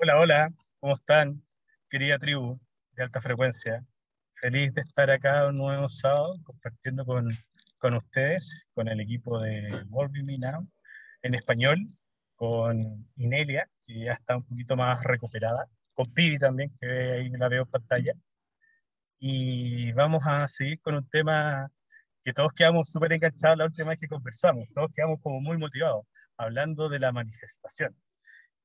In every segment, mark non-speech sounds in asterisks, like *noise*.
Hola, hola, ¿cómo están? Querida tribu de alta frecuencia. Feliz de estar acá un nuevo sábado compartiendo con, con ustedes, con el equipo de Volve Me Now en español, con Inelia, que ya está un poquito más recuperada, con Pibi también, que ahí la veo pantalla. Y vamos a seguir con un tema que todos quedamos súper enganchados la última vez que conversamos, todos quedamos como muy motivados, hablando de la manifestación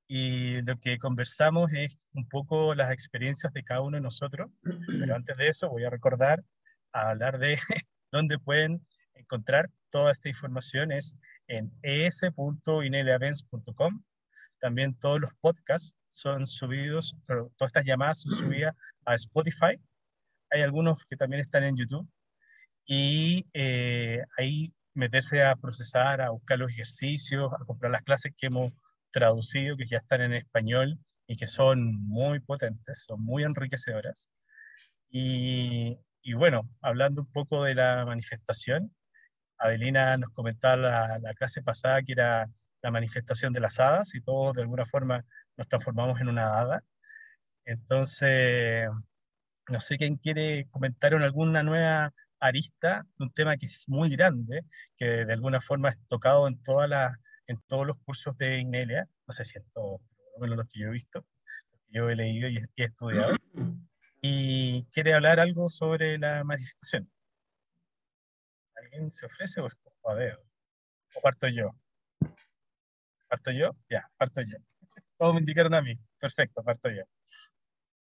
y lo que conversamos es un poco las experiencias de cada uno de nosotros, pero *clears throat* antes de eso voy a recordar a hablar de *laughs* dónde pueden encontrar toda esta información es en es.ineliavents.com. También todos los podcasts son subidos, todas estas llamadas son subidas a Spotify. Hay algunos que también están en YouTube. Y eh, ahí meterse a procesar, a buscar los ejercicios, a comprar las clases que hemos traducido, que ya están en español y que son muy potentes, son muy enriquecedoras. Y, y bueno, hablando un poco de la manifestación, Adelina nos comentaba la, la, clase pasada que era la manifestación de las hadas y todos de alguna forma nos transformamos en una hada. Entonces, no sé quién quiere comentar en alguna nueva arista, un tema que es muy grande, que de alguna forma es tocado en todas las en todos los cursos de Inelia, no sé si en todos, pero los que yo he visto, yo he leído y he estudiado, y quiere hablar algo sobre la manifestación. ¿Alguien se ofrece o es a ¿O parto yo? ¿Parto yo? Ya, parto yo. *laughs* Todos me indicaron a mí. Perfecto, parto yo.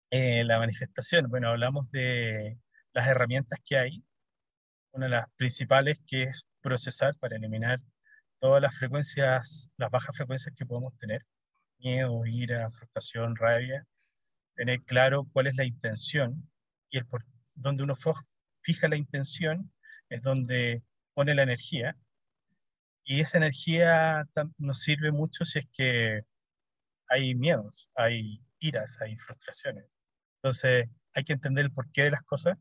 Eh, la manifestación, bueno, hablamos de las herramientas que hay. Una de las principales que es procesar para eliminar todas las frecuencias, las bajas frecuencias que podemos tener, miedo, ira, frustración, rabia, tener claro cuál es la intención y el por donde uno fija la intención es donde pone la energía y esa energía nos sirve mucho si es que hay miedos, hay iras, hay frustraciones. Entonces hay que entender el porqué de las cosas,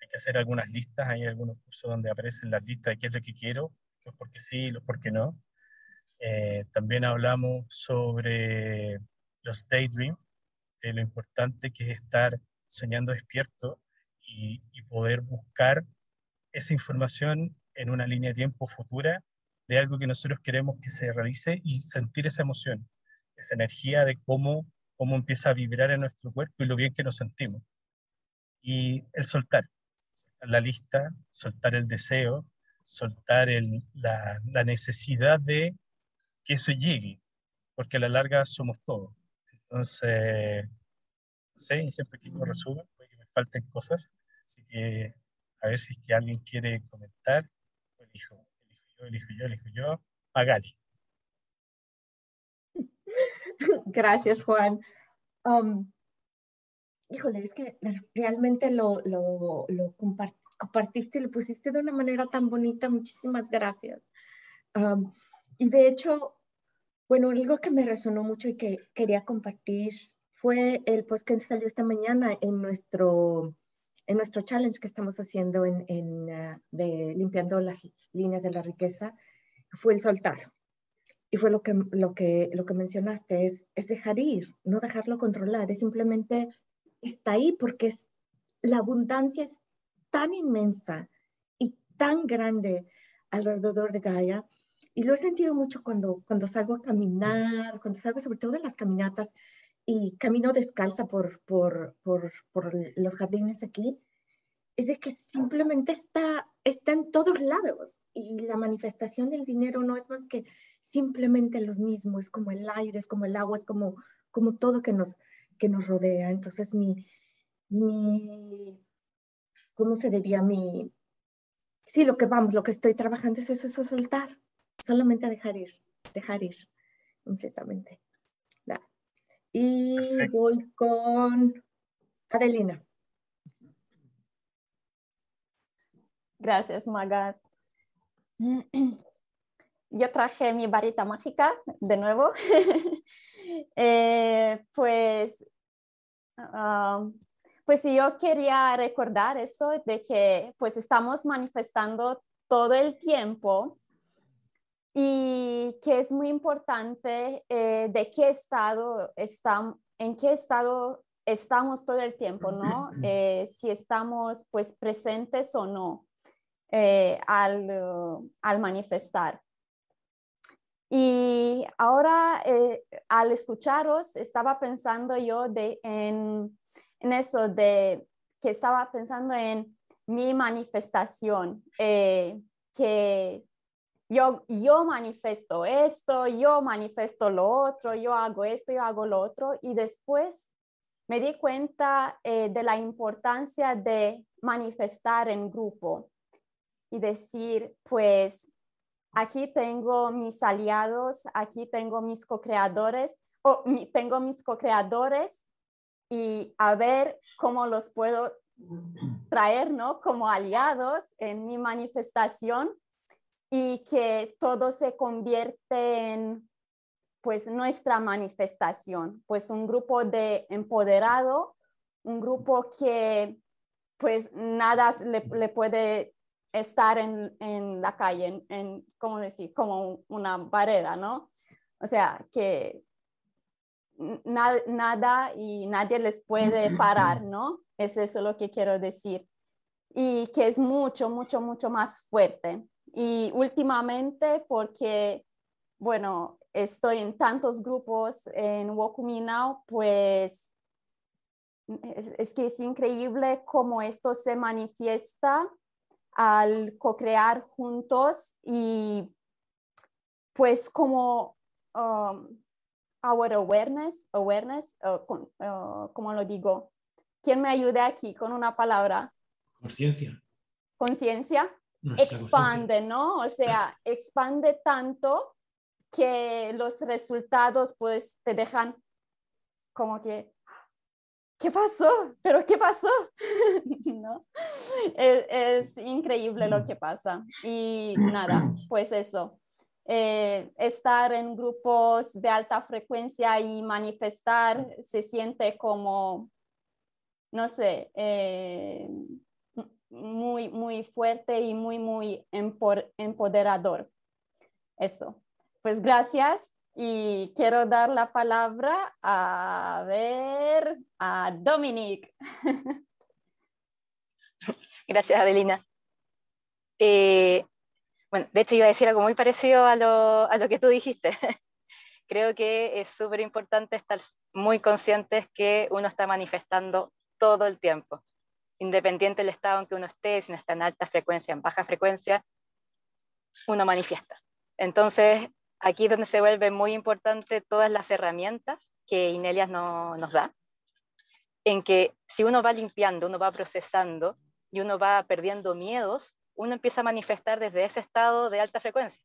hay que hacer algunas listas, hay algunos cursos donde aparecen las listas de qué es lo que quiero, los por qué sí, los por qué no. Eh, también hablamos sobre los daydream, de lo importante que es estar soñando despierto y, y, poder buscar esa información en una línea de tiempo futura de algo que nosotros queremos que se realice y sentir esa emoción, esa energía de cómo, cómo empieza a vibrar en nuestro cuerpo y lo bien que nos sentimos. Y el soltar, soltar la lista, soltar el deseo, soltar el, la, la, necesidad de que eso llegue, porque a la larga somos todos. Entonces, no sé, siempre que yo resumo, puede que me falten cosas, así que a ver si es que alguien quiere comentar, elijo, elijo yo, elijo yo, elijo yo, a Gali. *laughs* Gracias, Juan. Um, híjole, es que realmente lo, lo, lo compartí compartiste y lo pusiste de una manera tan bonita. Muchísimas gracias. Um, y de hecho, bueno, algo que me resonó mucho y que quería compartir fue el post que salió esta mañana en nuestro, en nuestro challenge que estamos haciendo en, en uh, de limpiando las líneas de la riqueza, fue el soltar. Y fue lo que, lo que, lo que mencionaste, es, es dejar ir, no dejarlo controlar, es simplemente está ahí porque es, la abundancia es tan inmensa y tan grande alrededor de Gaia. Y lo he sentido mucho cuando, cuando salgo a caminar, cuando salgo sobre todo en las caminatas y camino descalza por, por, por, por los jardines aquí, es de que simplemente está, está en todos lados y la manifestación del dinero no es más que simplemente lo mismo, es como el aire, es como el agua, es como, como todo que nos, que nos rodea. Entonces mi, mi ¿cómo se diría mi... Sí, lo que vamos, lo que estoy trabajando es eso, eso soltar, solamente dejar ir, dejar ir, completamente. Y Perfecto. voy con Adelina. Gracias, Magas. Yo traje mi varita mágica de nuevo. *laughs* eh, pues uh, pues yo quería recordar eso de que pues estamos manifestando todo el tiempo y que es muy importante eh, de qué estado estamos, en qué estado estamos todo el tiempo, ¿no? Eh, si estamos pues presentes o no eh, al, al, manifestar. Y ahora al escucharos estaba pensando yo de, en, en, eso, de que estaba pensando en mi manifestación, que yo, yo manifiesto esto, yo manifiesto lo otro, yo hago esto, yo hago lo otro, y después me di cuenta eh, de la importancia de manifestar en grupo y decir, pues aquí tengo mis aliados, aquí tengo mis co-creadores, o tengo mis co-creadores y a ver cómo los puedo traer, ¿no? Como aliados en mi manifestación y que todo se convierte en pues nuestra manifestación, pues un grupo de empoderado, un grupo que pues nada le, puede estar en, en la calle, en, en, ¿cómo decir? Como una barrera, ¿no? O sea, que nada y nadie les puede parar, ¿no? Es eso lo que quiero decir. Y que es mucho, mucho, mucho más fuerte. Y últimamente, porque, bueno, estoy en tantos grupos en Wokumi Now, pues es, que es increíble cómo esto se manifiesta al co-crear juntos y pues como um, our awareness, awareness, uh, uh, ¿cómo lo digo? ¿Quién me ayude aquí con una palabra? Conciencia. Conciencia expande, ¿no? O sea, expande tanto que los resultados pues te dejan como que, ¿qué pasó? ¿Pero qué pasó? *laughs* ¿No? Es, increíble lo que pasa. Y nada, pues eso. Eh, estar en grupos de alta frecuencia y manifestar se siente como, no sé, eh, muy, muy fuerte y muy, muy empoderador. Eso. Pues gracias y quiero dar la palabra a ver a Dominic. *laughs* Gracias, Adelina. Eh, bueno, de hecho iba a decir algo muy parecido a lo, a lo que tú dijiste. *laughs* Creo que es súper importante estar muy conscientes que uno está manifestando todo el tiempo independiente del estado en que uno esté, si no está en alta frecuencia, en baja frecuencia, uno manifiesta. Entonces, aquí es donde se vuelve muy importante todas las herramientas que Inelias no, nos da, en que si uno va limpiando, uno va procesando y uno va perdiendo miedos, uno empieza a manifestar desde ese estado de alta frecuencia.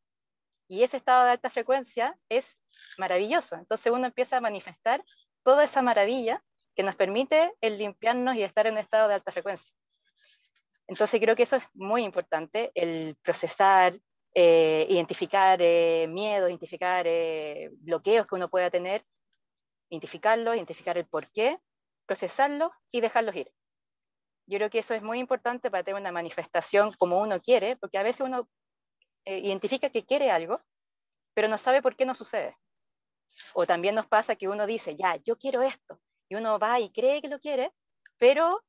Y ese estado de alta frecuencia es maravilloso. Entonces uno empieza a manifestar toda esa maravilla que nos permite el limpiarnos y estar en un estado de alta frecuencia. Entonces creo que eso es muy importante, el procesar, eh, identificar eh, miedos, identificar eh, bloqueos que uno pueda tener, identificarlos, identificar el por qué, procesarlos y dejarlos ir. Yo creo que eso es muy importante para tener una manifestación como uno quiere, porque a veces uno identifica que quiere algo, pero no sabe por qué no sucede. O también nos pasa que uno dice, ya, yo quiero esto, y uno va y cree que lo quiere, pero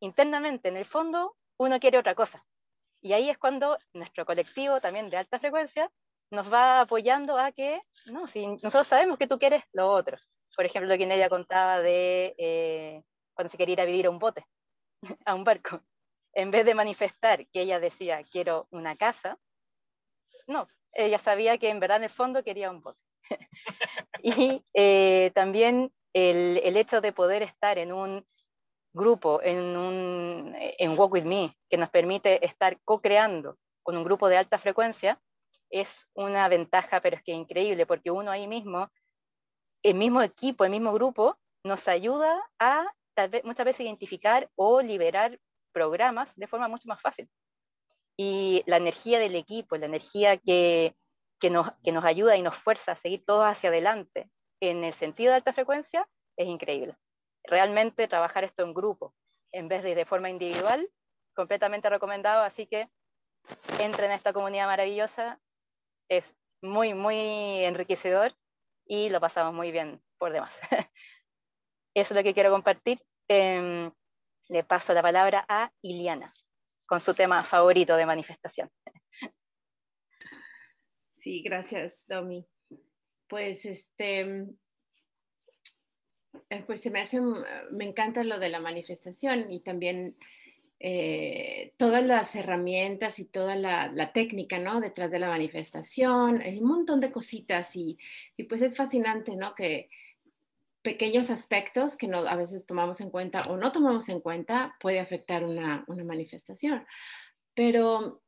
internamente, en el fondo, uno quiere otra cosa. Y ahí es cuando nuestro colectivo también de alta frecuencia nos va apoyando a que, no, si nosotros sabemos que tú quieres lo otro. Por ejemplo, lo que ella contaba de eh, cuando se quería ir a vivir a un bote, *laughs* a un barco. En vez de manifestar que ella decía, quiero una casa, no, ella sabía que en verdad en el fondo quería un bote. *laughs* y eh, también el, hecho de poder estar en un grupo, en, un, en Walk With Me, que nos permite estar co-creando con un grupo de alta frecuencia, es una ventaja, pero es que increíble, porque uno ahí mismo, el mismo equipo, el mismo grupo, nos ayuda a tal vez, muchas veces identificar o liberar programas de forma mucho más fácil. Y la energía del equipo, la energía que, que, nos, que nos ayuda y nos fuerza a seguir todos hacia adelante, en el sentido de alta frecuencia es increíble. Realmente trabajar esto en grupo en vez de de forma individual, completamente recomendado, así que entren en esta comunidad maravillosa es muy, muy enriquecedor y lo pasamos muy bien por demás. *laughs* Eso es lo que quiero compartir. Em, le paso la palabra a Iliana con su tema favorito de manifestación. Sí, gracias, Domi. Pues este, eh, pues se me hace, me encanta lo de la manifestación y también eh, todas las herramientas y toda la, técnica, ¿no? Detrás de la manifestación, hay un montón de cositas y, y pues es fascinante, ¿no? Que pequeños aspectos que no, a veces tomamos en cuenta o no tomamos en cuenta puede afectar una, una manifestación. Pero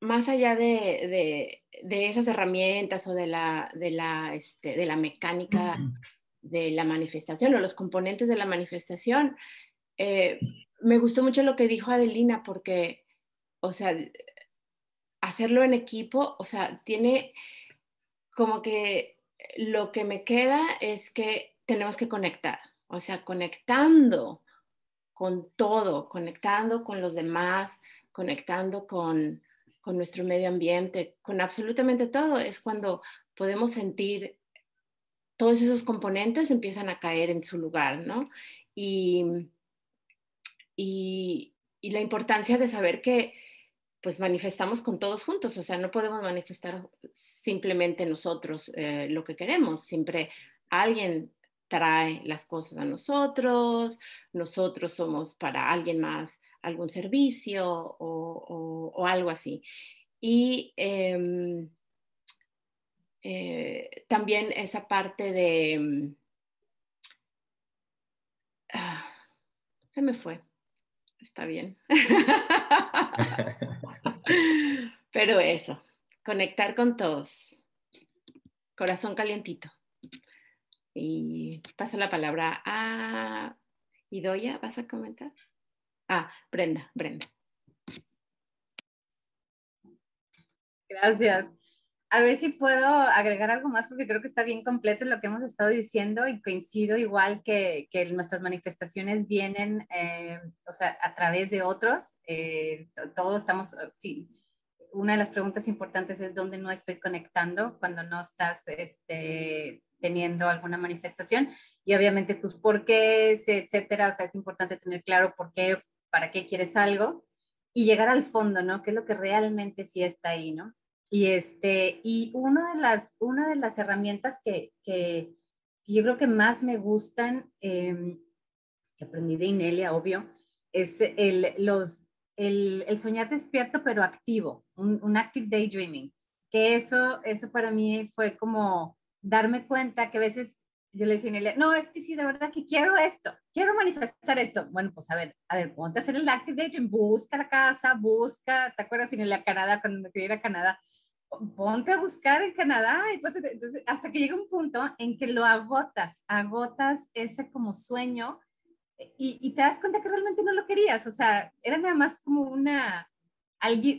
más allá de, de, esas herramientas o de la, de la, este, de la mecánica de la manifestación o los componentes de la manifestación, eh, me gustó mucho lo que dijo Adelina porque, o sea, hacerlo en equipo, o sea, tiene como que lo que me queda es que tenemos que conectar, o sea, conectando con todo, conectando con los demás, conectando con, con nuestro medio ambiente, con absolutamente todo, es cuando podemos sentir todos esos componentes empiezan a caer en su lugar, ¿no? Y, y, la importancia de saber que pues manifestamos con todos juntos, o sea, no podemos manifestar simplemente nosotros eh, lo que queremos, siempre alguien trae las cosas a nosotros, nosotros somos para alguien más algún servicio o, algo así. Y em, eh, también esa parte de... Ah, se me fue está bien. *laughs* Pero eso, conectar con todos. Corazón calientito. Y paso la palabra a Idoya, ¿vas a comentar? Ah, Brenda, Brenda. Gracias a ver si puedo agregar algo más porque creo que está bien completo lo que hemos estado diciendo y coincido igual que, que nuestras manifestaciones vienen, eh, o sea, a través de otros. Eh, todos estamos, eh, sí, una de las preguntas importantes es dónde no estoy conectando cuando no estás este, teniendo alguna manifestación y obviamente tus porqués, etcétera. O sea, es importante tener claro por qué, para qué quieres algo y llegar al fondo, ¿no? ¿Qué es lo que realmente sí está ahí, ¿no? Y, este, y una, de las, una de las herramientas que, que yo creo que más me gustan, eh, que aprendí de Inelia, obvio, es el, los, el, el soñar despierto pero activo, un, un, active daydreaming. Que eso, eso para mí fue como darme cuenta que a veces yo le decía a Inelia, no, es que sí, de verdad que quiero esto, quiero manifestar esto. Bueno, pues a ver, a ver, ponte a hacer el daydreaming, busca la casa, busca, ¿te acuerdas Inelia Canadá, cuando me quería ir a Canadá? ponte a buscar en Canadá y entonces, hasta que llega un punto en que lo agotas, agotas ese como sueño y, y, te das cuenta que realmente no lo querías, o sea, era nada más como una,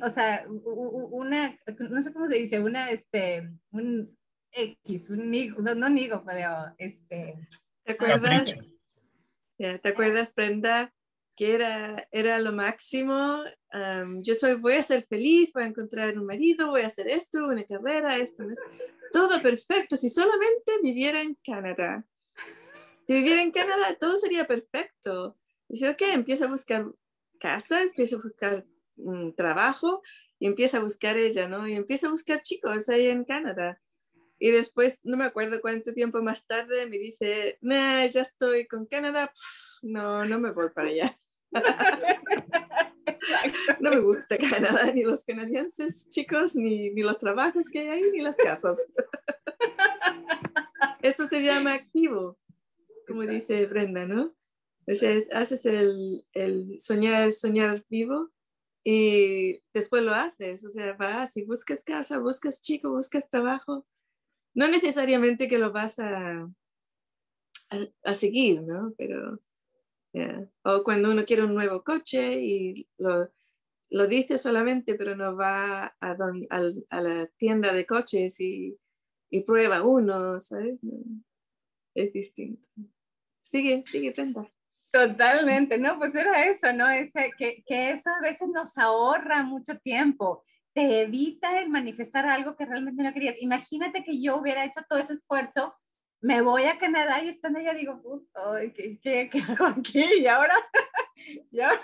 o sea, una, no sé cómo se dice, una, este, un X, un nigo, no, no nigo, pero este... ¿Te acuerdas? ¿Te acuerdas, Brenda, que era, era lo máximo. yo soy, voy a ser feliz, voy a encontrar un marido, voy a hacer esto, una carrera, esto, todo perfecto. Si solamente viviera en Canadá. Si viviera en Canadá, todo sería perfecto. Dice, ok, empieza a buscar casas, empieza a buscar un trabajo y empieza a buscar ella, ¿no? Y empieza a buscar chicos ahí en Canadá. Y después, no me acuerdo cuánto tiempo más tarde, me dice, nah, ya estoy con Canadá, no, no me voy para allá. No me gusta Canadá, ni los canadienses chicos, ni, ni los trabajos que hay ahí, ni las casas. Eso se llama activo, como dice Brenda, ¿no? Entonces, haces el, el, soñar, soñar vivo y después lo haces. O sea, vas y buscas casa, buscas chico, buscas trabajo. No necesariamente que lo vas a, a, seguir, ¿no? Pero o cuando uno quiere un nuevo coche y lo, dice solamente, pero no va a, la tienda de coches y, y prueba uno, ¿sabes? es distinto. Sigue, sigue, Brenda. Totalmente, ¿no? Pues era eso, ¿no? Ese, que, que eso a veces nos ahorra mucho tiempo te evita el manifestar algo que realmente no querías. Imagínate que yo hubiera hecho todo ese esfuerzo, me voy a Canadá y estando allá digo, ¿qué, qué, qué hago aquí? Y ahora, *laughs* y ahora,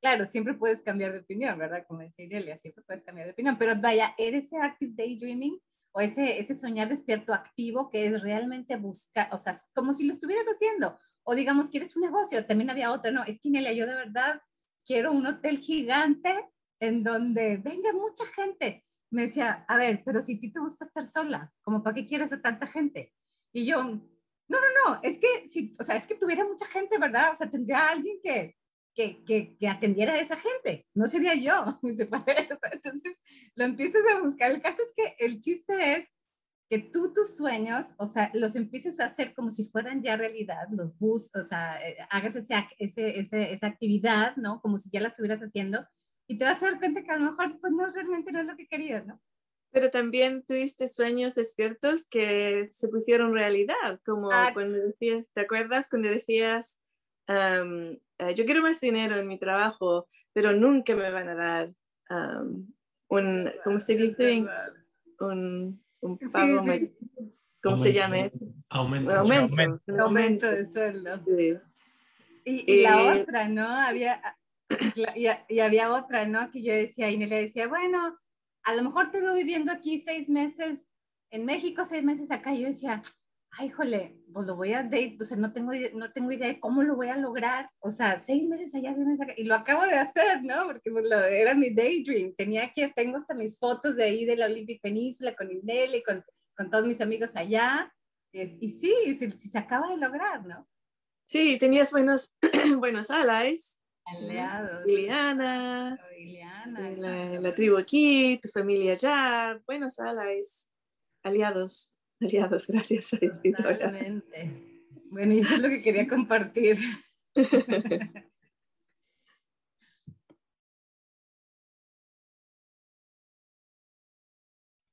claro, siempre puedes cambiar de opinión, ¿verdad? Como decía Irelia, siempre puedes cambiar de opinión, pero vaya, ese active daydreaming o ese, ese soñar despierto activo que es realmente buscar, o sea, como si lo estuvieras haciendo, o digamos, quieres un negocio, también había otra, no, es que Inelia, yo de verdad quiero un hotel gigante en donde venga mucha gente. Me decía, a ver, pero si a ti te gusta estar sola, ¿como para qué quieres a tanta gente? Y yo, no, no, no, es que, si, o sea, es que tuviera mucha gente, ¿verdad? O sea, tendría alguien que, que, que, que, atendiera a esa gente, no sería yo. *laughs* Entonces lo empiezas a buscar. El caso es que el chiste es que tú tus sueños, o sea, los empieces a hacer como si fueran ya realidad, los bus, o sea, eh, hagas ese, ese, ese, esa actividad, ¿no? Como si ya la estuvieras haciendo y te vas a dar cuenta que a lo mejor pues no realmente no es lo que querías, ¿no? Pero también tuviste sueños despiertos que se pusieron realidad, como ah. cuando decías, ¿te acuerdas cuando decías, um, yo quiero más dinero en mi trabajo, pero nunca me van a dar um, un, ¿cómo se dice? Un, un pago, sí, sí. ¿cómo se llama eso? Aumento. Aumento, aumento, de sueldo. Y, y, la eh, otra, ¿no? Había, y, y, había otra, ¿no? Que yo decía, y me le decía, bueno, a lo mejor te veo viviendo aquí seis meses en México, seis meses acá. Y yo decía, ay, jole, pues lo voy a date, o sea, no tengo, no tengo idea de cómo lo voy a lograr. O sea, seis meses allá, seis meses acá. Y lo acabo de hacer, ¿no? Porque pues, lo, era mi daydream. Tenía aquí, tengo hasta mis fotos de ahí de la Olympic Península con Inel con, con todos mis amigos allá. Y, y sí, sí, se acaba de lograr, ¿no? Sí, tenías buenos, *clears throat* buenos allies Aliados. Liliana, la, la, tribu aquí, tu familia allá, buenos allies, aliados, *laughs* aliados, gracias. Totalmente. Bueno, y eso es lo que quería compartir. *laughs*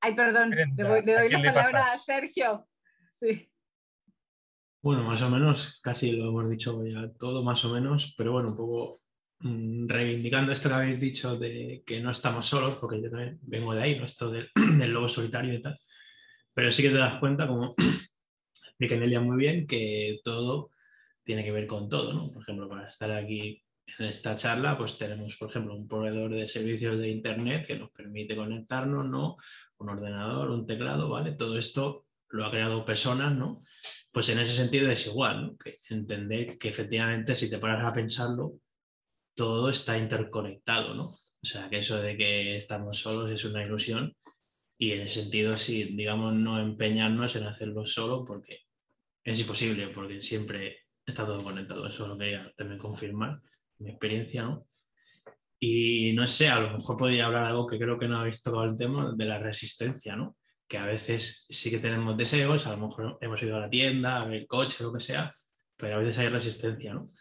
Ay, perdón, le, doy la palabra a Sergio. Sí. Bueno, más o menos, casi lo hemos dicho ya todo, más o menos, pero bueno, un poco mm, reivindicando esto que habéis dicho de que no estamos solos, porque yo también vengo de ahí, ¿no? esto del, *clears throat* lobo solitario y tal, pero sí que te das cuenta, como *clears throat* explica Nelia muy bien, que todo tiene que ver con todo, ¿no? Por ejemplo, para estar aquí en esta charla, pues tenemos, por ejemplo, un proveedor de servicios de Internet que nos permite conectarnos, ¿no? Un ordenador, un teclado, ¿vale? Todo esto lo ha creado personas, ¿no? Pues en ese sentido es igual, ¿no? que entender que efectivamente si te paras a pensarlo, todo está interconectado, ¿no? O sea, que eso de que estamos solos es una ilusión y en ese sentido sí, digamos, no empeñarnos en hacerlo solo porque es imposible, porque siempre está todo conectado, eso lo quería también confirmar, mi experiencia, ¿no? Y no sé, a lo mejor podría hablar algo que creo que no habéis tocado el tema de la resistencia, ¿no? Que a veces sí que tenemos deseos, a lo mejor hemos ido a la tienda, a ver el coche, lo que sea, pero a veces hay resistencia, ¿no?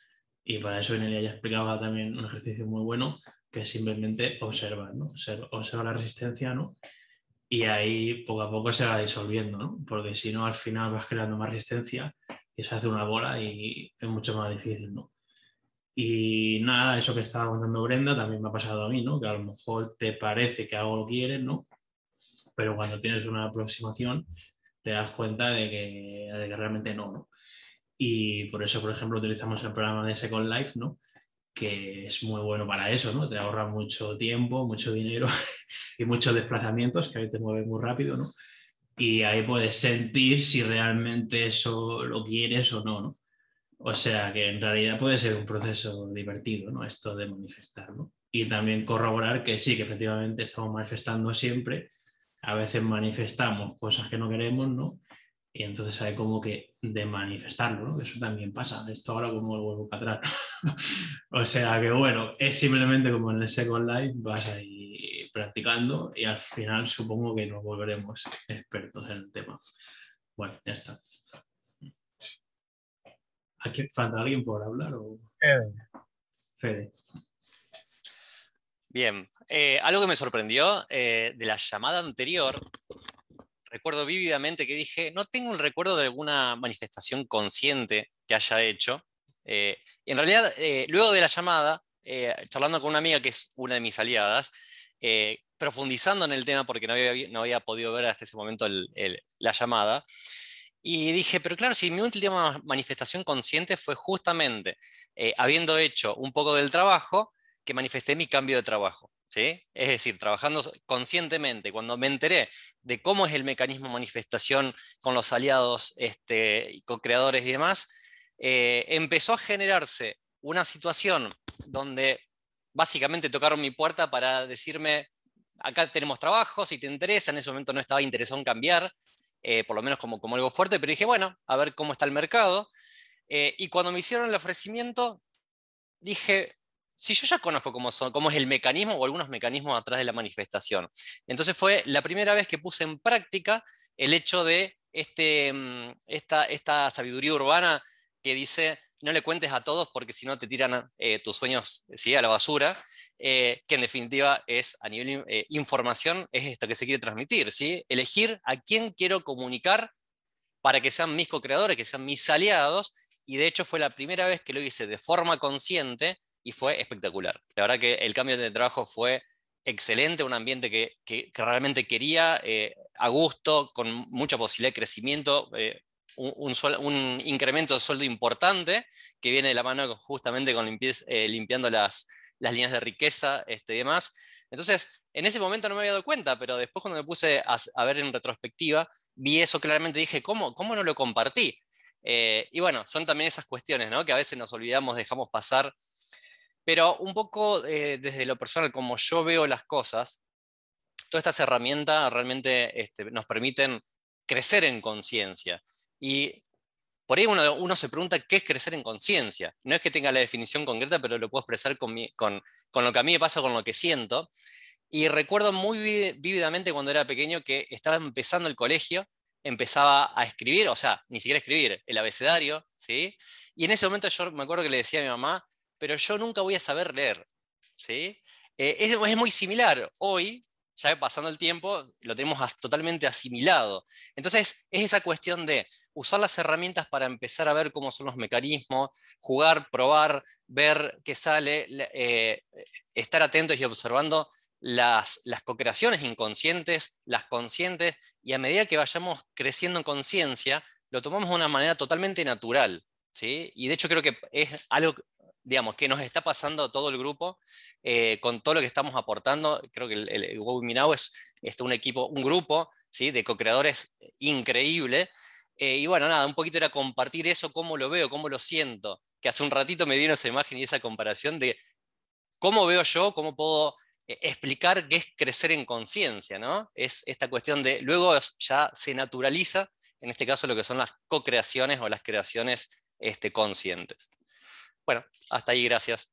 Y para eso Inelia ya explicaba también un ejercicio muy bueno, que es simplemente observar, ¿no? Observa la resistencia, ¿no? Y ahí poco a poco se va disolviendo, ¿no? Porque si no, al final vas creando más resistencia y se hace una bola y es mucho más difícil, ¿no? Y nada, eso que estaba contando Brenda también me ha pasado a mí, ¿no? Que a lo mejor te parece que algo lo quieres, ¿no? Pero cuando tienes una aproximación te das cuenta de que, de que realmente no, no, Y por eso, por ejemplo, utilizamos el programa de Second Life, ¿no? que es muy bueno para eso, ¿no? Te ahorra mucho tiempo, mucho dinero *laughs* y muchos desplazamientos, que a veces mueves muy rápido, ¿no? Y ahí puedes sentir si realmente eso lo quieres o no, ¿no? O sea que en realidad puede ser un proceso divertido, ¿no? Esto de manifestar, ¿no? Y también corroborar que sí, que efectivamente estamos manifestando siempre, a veces manifestamos cosas que no queremos, ¿no? Y entonces hay como que de manifestarlo, ¿no? Eso también pasa. Esto ahora como el vuelvo para atrás. *laughs* o sea que bueno, es simplemente como en el Second Life, vas ahí practicando y al final supongo que nos volveremos expertos en el tema. Bueno, ya está. ¿Aquí falta alguien por hablar? O... Fede. Fede. Bien, eh, algo que me sorprendió eh, de la llamada anterior, recuerdo vívidamente que dije, no tengo el recuerdo de alguna manifestación consciente que haya hecho. Eh, en realidad, luego de la llamada, charlando con una amiga que es una de mis aliadas, profundizando en el tema porque no había, podido ver hasta ese momento la llamada. Y dije, pero claro, si mi última manifestación consciente fue justamente habiendo hecho un poco del trabajo, que manifesté mi cambio de trabajo. Es decir, trabajando conscientemente, cuando me enteré de cómo es el mecanismo de manifestación con los aliados, este, con creadores y demás, eh, empezó a generarse una situación donde básicamente tocaron mi puerta para decirme, acá tenemos trabajo, si te interesa, en ese momento no estaba interesado en cambiar, eh, por lo menos como, como algo fuerte, pero dije, bueno, a ver cómo está el mercado. Eh, y cuando me hicieron el ofrecimiento, dije, si yo ya conozco cómo, son, cómo es el mecanismo o algunos mecanismos atrás de la manifestación. Entonces fue la primera vez que puse en práctica el hecho de este, mm, esta, esta sabiduría urbana que dice, no le cuentes a todos porque si no te tiran eh, tus sueños ¿sí? a la basura, eh, que en definitiva es a nivel eh, información, es esto que se quiere transmitir, ¿sí? elegir a quién quiero comunicar para que sean mis co-creadores, que sean mis aliados, y de hecho fue la primera vez que lo hice de forma consciente y fue espectacular. La verdad que el cambio de trabajo fue excelente, un ambiente que, que, realmente quería, a gusto, con mucha posibilidad de crecimiento, un, incremento de sueldo importante que viene de la mano justamente con eh, limpiando las, líneas de riqueza este, y demás. Entonces, en ese momento no me había dado cuenta, pero después cuando me puse a, ver en retrospectiva, vi eso claramente, dije, ¿cómo, cómo no lo compartí? Eh, y bueno, son también esas cuestiones ¿no? que a veces nos olvidamos, dejamos pasar. Pero un poco eh, desde lo personal, como yo veo las cosas, todas estas herramientas realmente este, nos permiten crecer en conciencia. Y por ahí uno, se pregunta qué es crecer en conciencia. No es que tenga la definición concreta, pero lo puedo expresar con, lo que a mí me pasa, con lo que siento. Y recuerdo muy vívidamente cuando era pequeño que estaba empezando el colegio, empezaba a escribir, o sea, ni siquiera escribir, el abecedario, ¿sí? Y en ese momento yo me acuerdo que le decía a mi mamá, pero yo nunca voy a saber leer, ¿sí? Eh, es, muy similar. Hoy, ya pasando el tiempo, lo tenemos totalmente asimilado. Entonces, es esa cuestión de usar las herramientas para empezar a ver cómo son los mecanismos, jugar, probar, ver qué sale, eh, estar atentos y observando las, las co-creaciones inconscientes, las conscientes, y a medida que vayamos creciendo en conciencia, lo tomamos de una manera totalmente natural. ¿sí? Y de hecho creo que es algo digamos, que nos está pasando todo el grupo eh, con todo lo que estamos aportando. Creo que el, el, es este, un equipo, un grupo ¿sí? de co-creadores increíble eh, y bueno, nada, un poquito era compartir eso, cómo lo veo, cómo lo siento, que hace un ratito me dieron esa imagen y esa comparación de cómo veo yo, cómo puedo eh, explicar qué es crecer en conciencia, ¿no? Es esta cuestión de, luego ya se naturaliza, en este caso lo que son las co-creaciones o las creaciones este, conscientes. Bueno, hasta ahí, gracias.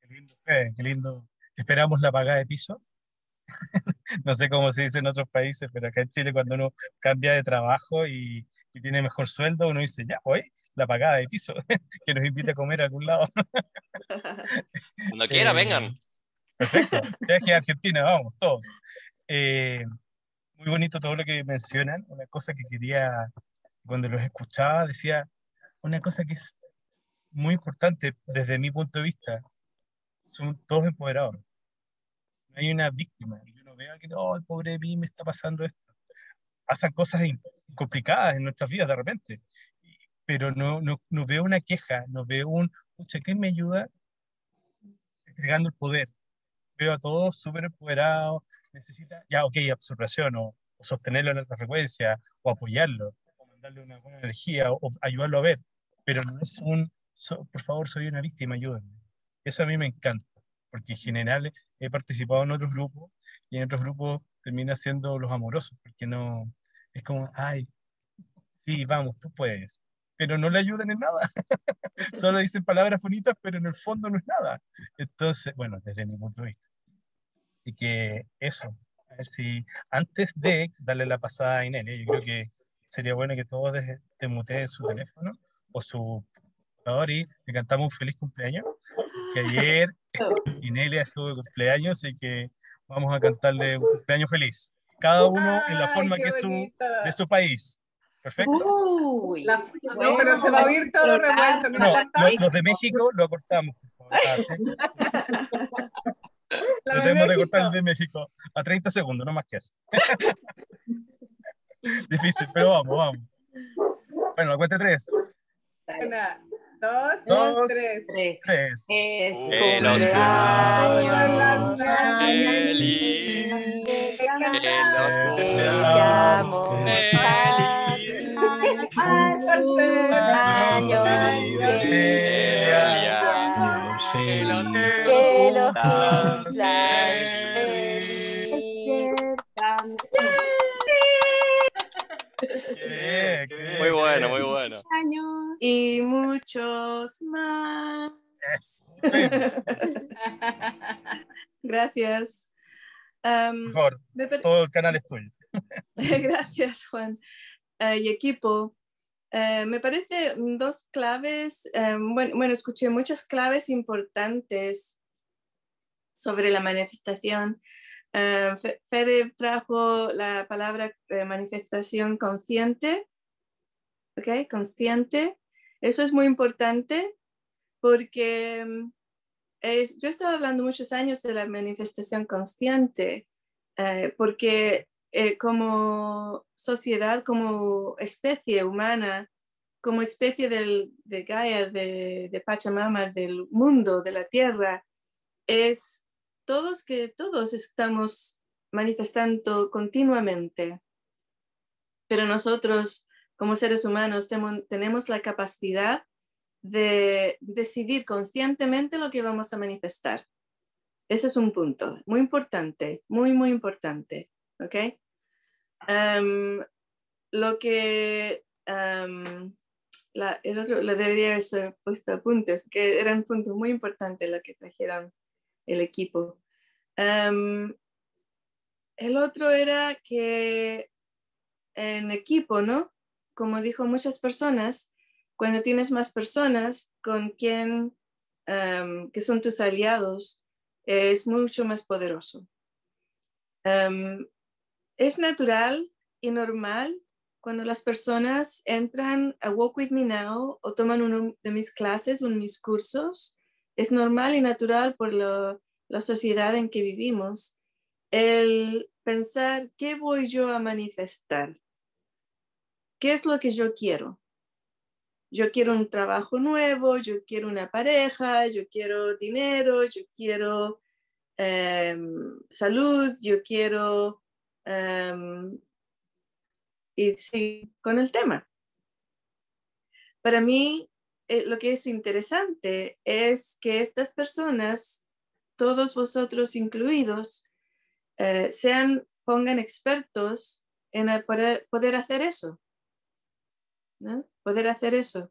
Qué lindo, qué lindo. Esperamos la pagada de piso. *laughs* no sé cómo se dice en otros países, pero acá en Chile cuando uno cambia de trabajo y, tiene mejor sueldo, uno dice, ya, hoy la pagada de piso, *laughs* que nos invite a comer a algún lado. *laughs* Cuando quiera, eh, vengan. Perfecto, viaje a Argentina, vamos, todos. Eh, muy bonito todo lo que mencionan. Una cosa que quería, cuando los escuchaba, decía, una cosa que es muy importante desde mi punto de vista, son todos empoderados no hay una víctima. Y uno vea que, oh, pobre de mí, me está pasando esto. Pasan cosas complicadas en nuestras vidas de repente, pero no, no, no veo una queja, no veo un, pucha, ¿qué me ayuda? Entregando el poder. Veo a todos súper empoderados, necesita, ya, ok, absorción, o, sostenerlo en alta frecuencia, o apoyarlo, o mandarle una buena energía, o, ayudarlo a ver, pero no es un, por favor, soy una víctima, ayúdenme. Eso a mí me encanta porque en general he participado en otros grupos y en otros grupos termina siendo los amorosos, porque no, es como, ay, sí, vamos, tú puedes, pero no le ayudan en nada. *laughs* Solo dicen palabras bonitas, pero en el fondo no es nada. Entonces, bueno, desde mi punto de vista. Así que eso, a ver si antes de darle la pasada a Inelia, yo creo que sería bueno que todos te muteen su teléfono o su y le cantamos un feliz cumpleaños, que ayer *laughs* Inelia estuvo de cumpleaños y que vamos a cantarle un cumpleaños feliz. Cada uno en la forma que es su, de su país. Perfecto. Uy, no, pero se va a oír todo revuelto. No, los, de México lo acortamos, por favor. *laughs* La de Tratemos de cortar el de México a 30 segundos, no más que eso. *laughs* Difícil, pero vamos, vamos. Bueno, la cuenta de tres. Una, dos, Dos. tres. Tres. Tres. Es Que los cumpleaños feliz. Que los cumpleaños años Por *laughs* Gracias. Am, favor, me pare- todo el canal es tuyo. *laughs* Gracias, Juan. Eh, y equipo. Eh, me parece dos claves, eh, bueno, bueno, escuché muchas claves importantes sobre la manifestación. Eh, Fe- Fede trajo la palabra eh, manifestación consciente, ¿ok? Consciente. Eso es muy importante porque mm, yo he estado hablando muchos años de la manifestación consciente, eh, porque eh, como sociedad, como especie humana, como especie de Gaia, de, de Pachamama, del mundo, de la tierra, es todos que todos estamos manifestando continuamente. Pero nosotros, como seres humanos, tenemos la capacidad de decidir conscientemente lo que vamos a manifestar. Ese es un punto muy importante, muy, muy importante. ¿Ok? Am, lo que am, la, el otro lo debería haber puesto apuntes, porque eran puntos muy importantes lo que trajeron el equipo. Am, el otro era que en equipo, ¿no? Como dijo muchas personas, cuando tienes más personas con quien am, que son tus aliados, es mucho más poderoso. Am, es natural y normal cuando las personas entran a Walk With Me Now o toman uno de mis clases, uno de mis cursos. Es normal y natural por lo- la sociedad en que vivimos el pensar qué voy yo a manifestar. ¿Qué es lo que yo quiero? Yo quiero un trabajo nuevo, yo quiero una pareja, yo quiero dinero, yo quiero em, salud, yo quiero em, y sí, con el tema. Para mí, eh, lo que es interesante es que estas personas, todos vosotros incluidos, eh, sean, pongan expertos en poder, poder hacer eso. ¿no? Poder hacer eso.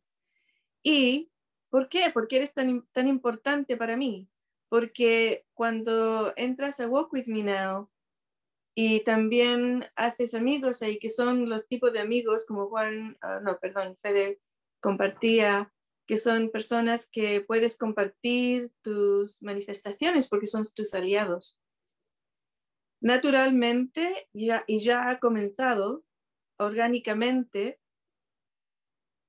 ¿Y por qué? Porque eres tan, tan importante para mí. Porque cuando entras a Walk With Me Now, y también haces amigos ahí que son los tipos de amigos como Juan, ah, no, perdón, Fede compartía, que son personas que puedes compartir tus manifestaciones porque son tus aliados. Naturalmente, ya, y ya ha comenzado orgánicamente,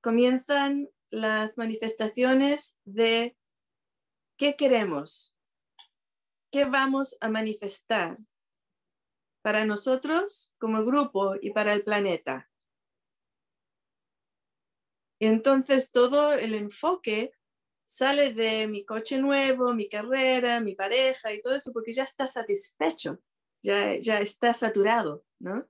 comienzan las manifestaciones de qué queremos, qué vamos a manifestar para nosotros como grupo y para el planeta. Y entonces todo el enfoque sale de mi coche nuevo, mi carrera, mi pareja y todo eso, porque ya está satisfecho, ya, ya está saturado, ¿no?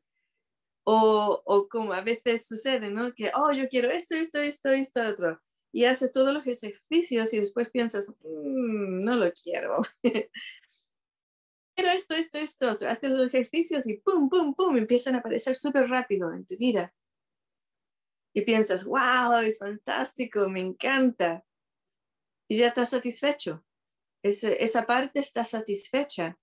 O, o como a veces sucede, ¿no? Que, oh, yo quiero esto, esto, esto, esto, otro. Y haces todos los ejercicios y después piensas, "Mm, no lo quiero. *laughs* quiero esto, esto, esto, otro. Haces los ejercicios y pum, pum, pum, empiezan a aparecer súper rápido en tu vida. Y piensas, wow, es fantástico, me encanta. Y ya estás satisfecho. Ese- esa parte está satisfecha.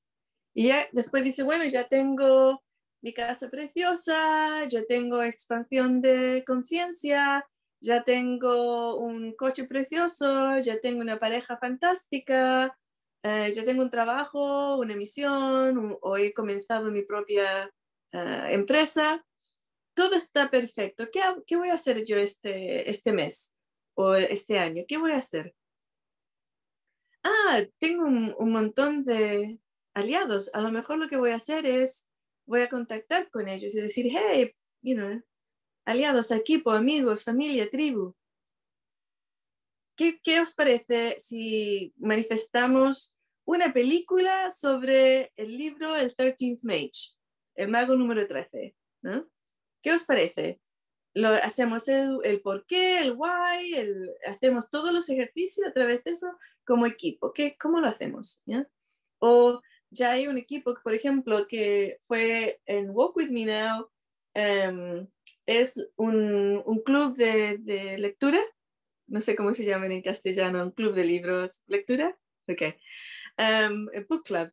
Y ya después dice, bueno, ya tengo mi casa preciosa, ya tengo expansión de conciencia, ya tengo un coche precioso, ya tengo una pareja fantástica, eh, ya tengo un trabajo, una misión, o he comenzado mi propia eh, empresa. Todo está perfecto. ¿Qué, voy a hacer yo este, este mes o este año? ¿Qué voy a hacer? Ah, tengo un montón de aliados. A lo mejor lo que voy a hacer es, voy a contactar con ellos y decir, hey, you know, aliados, equipo, amigos, familia, tribu. ¿Qué, ¿Qué os parece si manifestamos una película sobre el libro El 13th Mage, el mago número 13? ¿no? ¿Qué os parece? Lo, hacemos el, el por qué, el why, el, hacemos todos los ejercicios a través de eso como equipo. ¿Qué, ¿Cómo lo hacemos? O ya hay un equipo, por ejemplo, que fue en Walk With Me Now, um, es un, un club de, de, lectura, no sé cómo se llaman en castellano, un club de libros, lectura, ok, um, book club.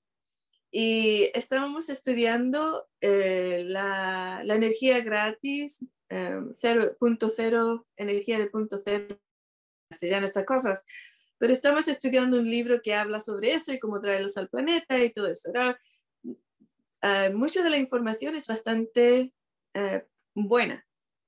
Y estábamos estudiando eh, la, la, energía gratis, um, 0.0, energía de punto cero, castellano, estas cosas, pero estamos estudiando un libro que habla sobre eso y cómo traerlos al planeta y todo eso. Ahora, mucha de la información es bastante uh, buena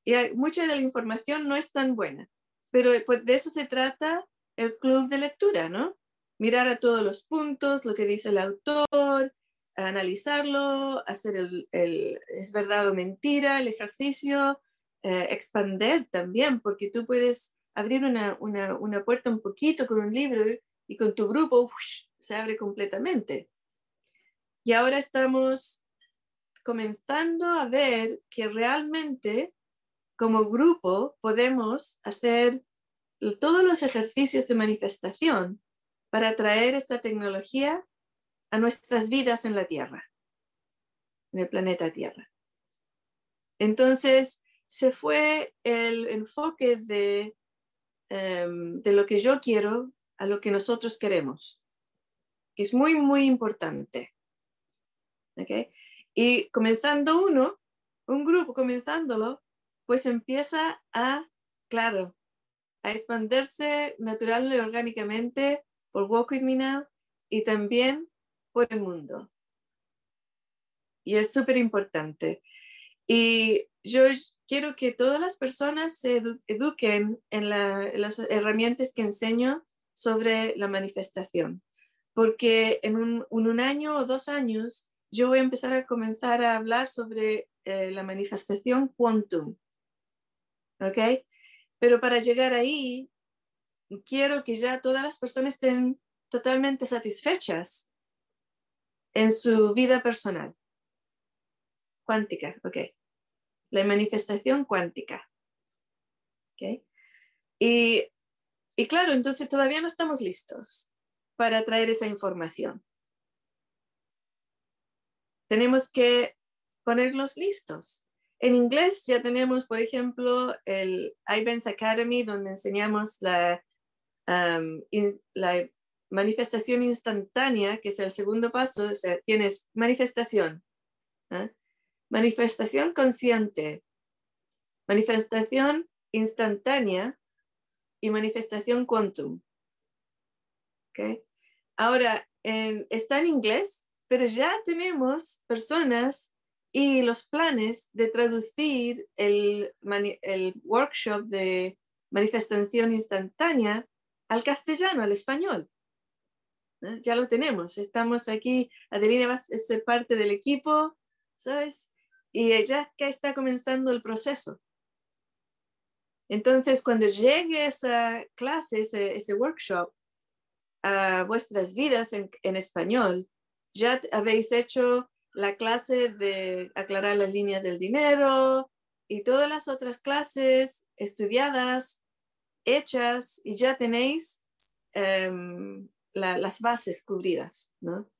y mucha de la información no es tan buena, pero pues, de eso se trata el club de lectura, ¿no? Mirar a todos los puntos, lo que dice el autor, analizarlo, hacer el, el es verdad o mentira, el ejercicio, eh, expander también, porque tú puedes abrir una, una, una, puerta un poquito con un libro y con tu grupo se abre completamente. Y ahora estamos comenzando a ver que realmente como grupo podemos hacer todos los ejercicios de manifestación para traer esta tecnología a nuestras vidas en la Tierra, en el planeta Tierra. Entonces, se fue el enfoque de um, de lo que yo quiero a lo que nosotros queremos. Es muy, muy importante. ¿Okay? Y comenzando uno, un grupo comenzándolo, pues empieza a, claro, a expandirse natural y orgánicamente por Walk With Me Now y también por el mundo. Y es súper importante. Y yo quiero que todas las personas se edu eduquen en, la, en, las herramientas que enseño sobre la manifestación, porque en un, un, año o dos años yo voy a empezar a comenzar a hablar sobre eh, la manifestación quantum. ¿Ok? Pero para llegar ahí, quiero que ya todas las personas estén totalmente satisfechas en su vida personal. Cuántica, ok la manifestación cuántica. ¿Okay? Y, y claro, entonces todavía no estamos listos para traer esa información. Tenemos que ponerlos listos. En inglés ya tenemos, por ejemplo, el IBENS Academy, donde enseñamos la, um, la manifestación instantánea, que es el segundo paso. O sea, tienes manifestación, ¿eh? Manifestación consciente, manifestación instantánea y manifestación quantum. ¿Okay? Ahora, está en inglés, pero ya tenemos personas y los planes de traducir el, el workshop de manifestación instantánea al castellano, al español. ¿Eh? Ya lo tenemos, estamos aquí, Adelina va a ser parte del equipo, ¿sabes? Y ella que está comenzando el proceso. Entonces, cuando llegue esa clase, ese, ese workshop a vuestras vidas en, español, ya habéis hecho la clase de aclarar la línea del dinero y todas las otras clases estudiadas, hechas, y ya tenéis la, las bases cubridas, ¿no?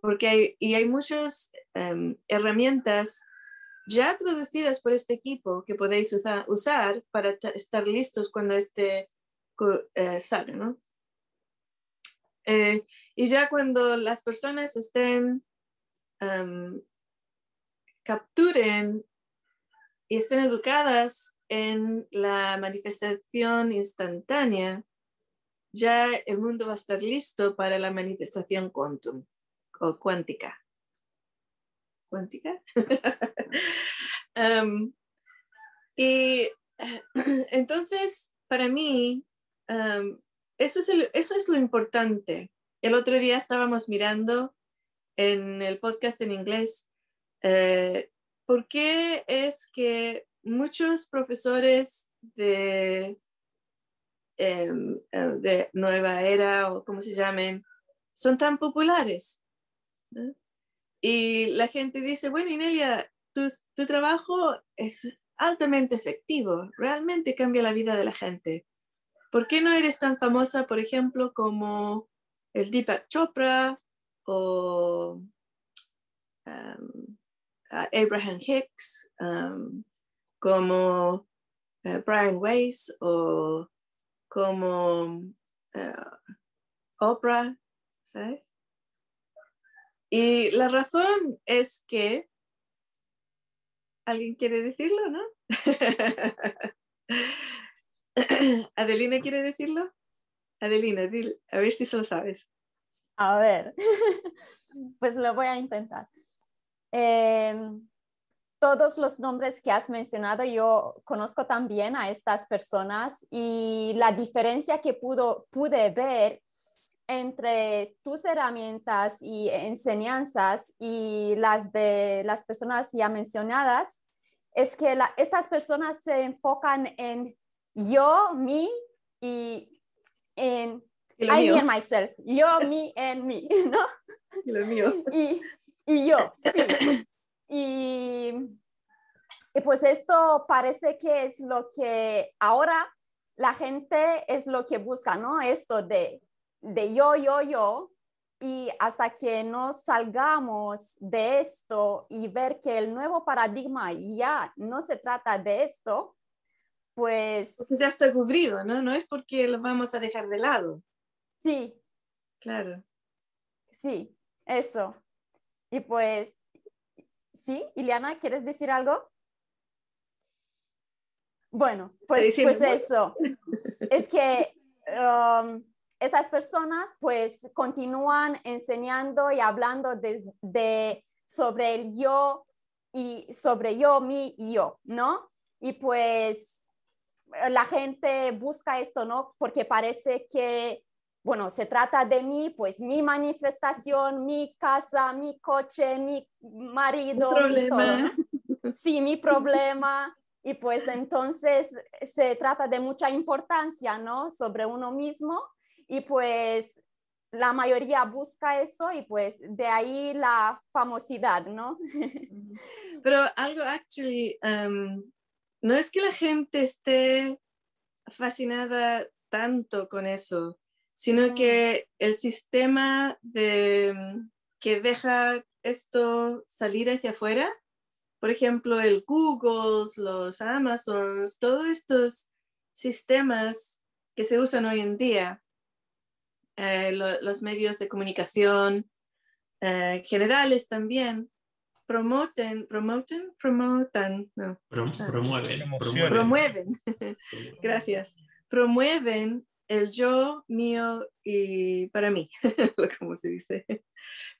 Porque hay, y hay muchas um, herramientas ya traducidas por este equipo que podéis usar, usar para estar listos cuando este eh, salga, ¿no? Eh, y ya cuando las personas estén, um, capturen y estén educadas en la manifestación instantánea, ya el mundo va a estar listo para la manifestación quantum o cuántica cuántica. *laughs* um, y *clears throat* entonces, para mí, um, eso, es el, eso es lo importante. El otro día estábamos mirando en el podcast en inglés, eh, ¿por qué es que muchos profesores de, em, eh, de nueva era o como se llamen son tan populares? Y la gente dice, bueno, Inelia, tu, tu trabajo es altamente efectivo, realmente cambia la vida de la gente. ¿Por qué no eres tan famosa, por ejemplo, como el Deepak Chopra o um, Abraham Hicks, um, como uh, Brian Weiss o como uh, Oprah, ¿sabes? Y la razón es que, ¿alguien quiere decirlo, no? *laughs* Adelina quiere decirlo. Adelina, a ver si se lo sabes. A ver, *laughs* pues lo voy a intentar. Em, todos los nombres que has mencionado, yo conozco también a estas personas y la diferencia que pudo, pude ver entre tus herramientas y enseñanzas y las de las personas ya mencionadas es que estas personas se enfocan en yo, mí y en Y I, me and myself. Yo, *laughs* me and me, *laughs* ¿no? Y lo mío. Y, y yo, sí. Y, y pues esto parece que es lo que ahora la gente es lo que busca, ¿no? Esto de, de yo, yo, yo. Y hasta que nos salgamos de esto y ver que el nuevo paradigma ya no se trata de esto, pues Porque ya está cubrido, ¿no? No es porque lo vamos a dejar de lado. sí, Claro. sí, eso. Y pues, sí, Ileana, ¿quieres decir algo? Bueno, pues, pues eso. *laughs* Es que um, esas personas pues continúan enseñando y hablando de, de- sobre el yo y sobre yo, mí y yo, ¿no? Y pues la gente busca esto, ¿no? Porque parece que, bueno, se trata de mí, pues mi manifestación, mi casa, mi coche, mi marido, mi problema. todo. Sí, mi problema. Y pues entonces se trata de mucha importancia, ¿no? Sobre uno mismo. Y pues la mayoría busca eso y pues de ahí la famosidad, ¿no? Pero algo, actually, um, no es que la gente esté fascinada tanto con eso, sino Mm. que el sistema de, que deja esto salir hacia afuera, por ejemplo, el Google, los Amazons, todos estos sistemas que se usan hoy en día, eh, lo- los medios de comunicación eh, generales también, promoten, promoten, promotan, no, Prom- Ah. promueven, promueven, promueven. *laughs* gracias, promueven el yo mío y para mí, *laughs* como se dice.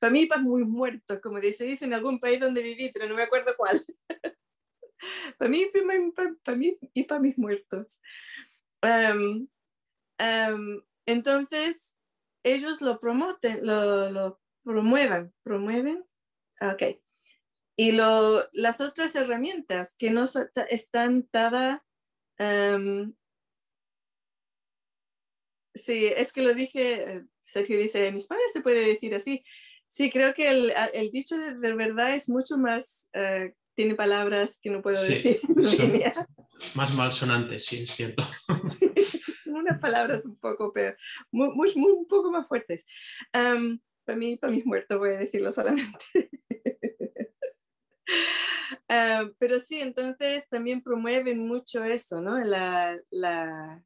Para mí y para muy muertos, como se dice en algún país donde viví, pero no me acuerdo cuál. *laughs* para mí, para, para mí y para mis muertos. Am, am, entonces, ellos lo promoten, lo, lo promuevan, promueven. Ok. Y lo, las otras herramientas que no están dadas Em, sí, es que lo dije, eh, Sergio dice, en España se puede decir así. Sí, creo que el, dicho de, de verdad es mucho más, eh, tiene palabras que no puedo Sí, decir *laughs* en son- línea. Más malsonantes, sí, es cierto. *laughs* *laughs* unas palabras un poco, pero muy, muy, un poco más fuertes. Para mí, para mis muertos voy a decirlo solamente. *laughs* Am, pero sí, entonces también promueven mucho eso, ¿no? La, la,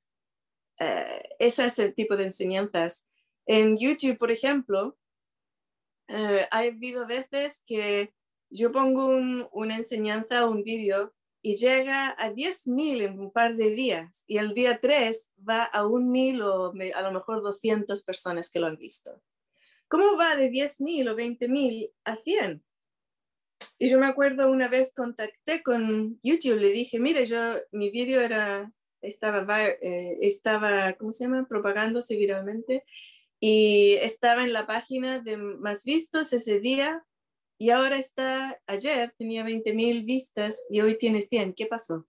eh, ese es el tipo de enseñanzas. En YouTube, por ejemplo, eh, ha habido veces que yo pongo un- una enseñanza, un vídeo, y llega a 10.000 en un par de días, y el día 3 va a 1.000 o a lo mejor 200 personas que lo han visto. ¿Cómo va de 10.000 o 20.000 a 100? Y yo me acuerdo una vez contacté con YouTube, le dije, mire, yo, mi vídeo era, estaba, eh, estaba, ¿cómo se llama?, propagándose viralmente, y estaba en la página de más vistos ese día y ahora está, ayer tenía 20 mil vistas y hoy tiene 100. ¿Qué pasó?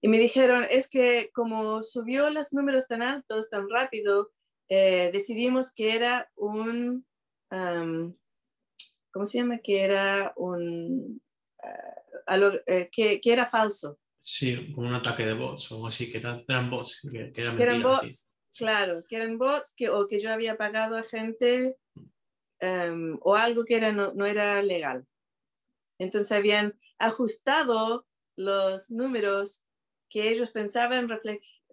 Y me dijeron, es que como subió los números tan altos, tan rápido, eh, decidimos que era un, ¿cómo se llama? Que era un, uh, que, que, era falso. Sí, como un ataque de bots o algo así, que eran, eran bots. Que, que, eran bots, claro, que eran bots que, o que yo había pagado a gente um, o algo que era, no, no era legal. Entonces habían ajustado los números que ellos pensaban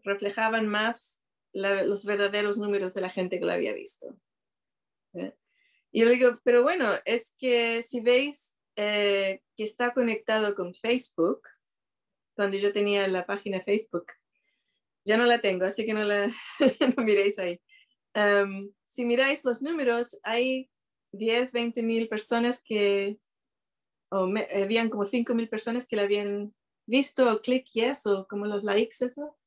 reflejaban más los verdaderos números de la gente que lo había visto. ¿eh? Y yo le digo, pero bueno, es que si veis eh, que está conectado con Facebook, cuando yo tenía la página Facebook, ya no la tengo, así que no la *laughs* no miréis ahí. si miráis los números, hay 10, 20 mil personas que, o habían como 5 mil personas que la habían visto, click yes, o como los likes, eso,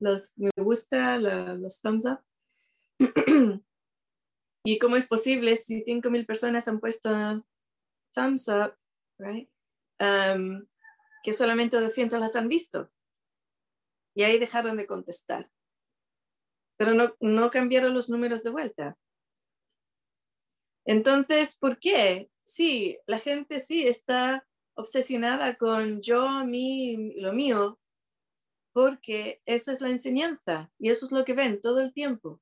los me gusta, los thumbs up. *clears throat* y cómo es posible si 5 mil personas han puesto thumbs up, right? Um, que solamente 200 las han visto. Y ahí dejaron de contestar. Pero no, no cambiaron los números de vuelta. Entonces, ¿por qué? Sí, la gente sí está obsesionada con yo, mí, lo mío, porque esa es la enseñanza y eso es lo que ven todo el tiempo.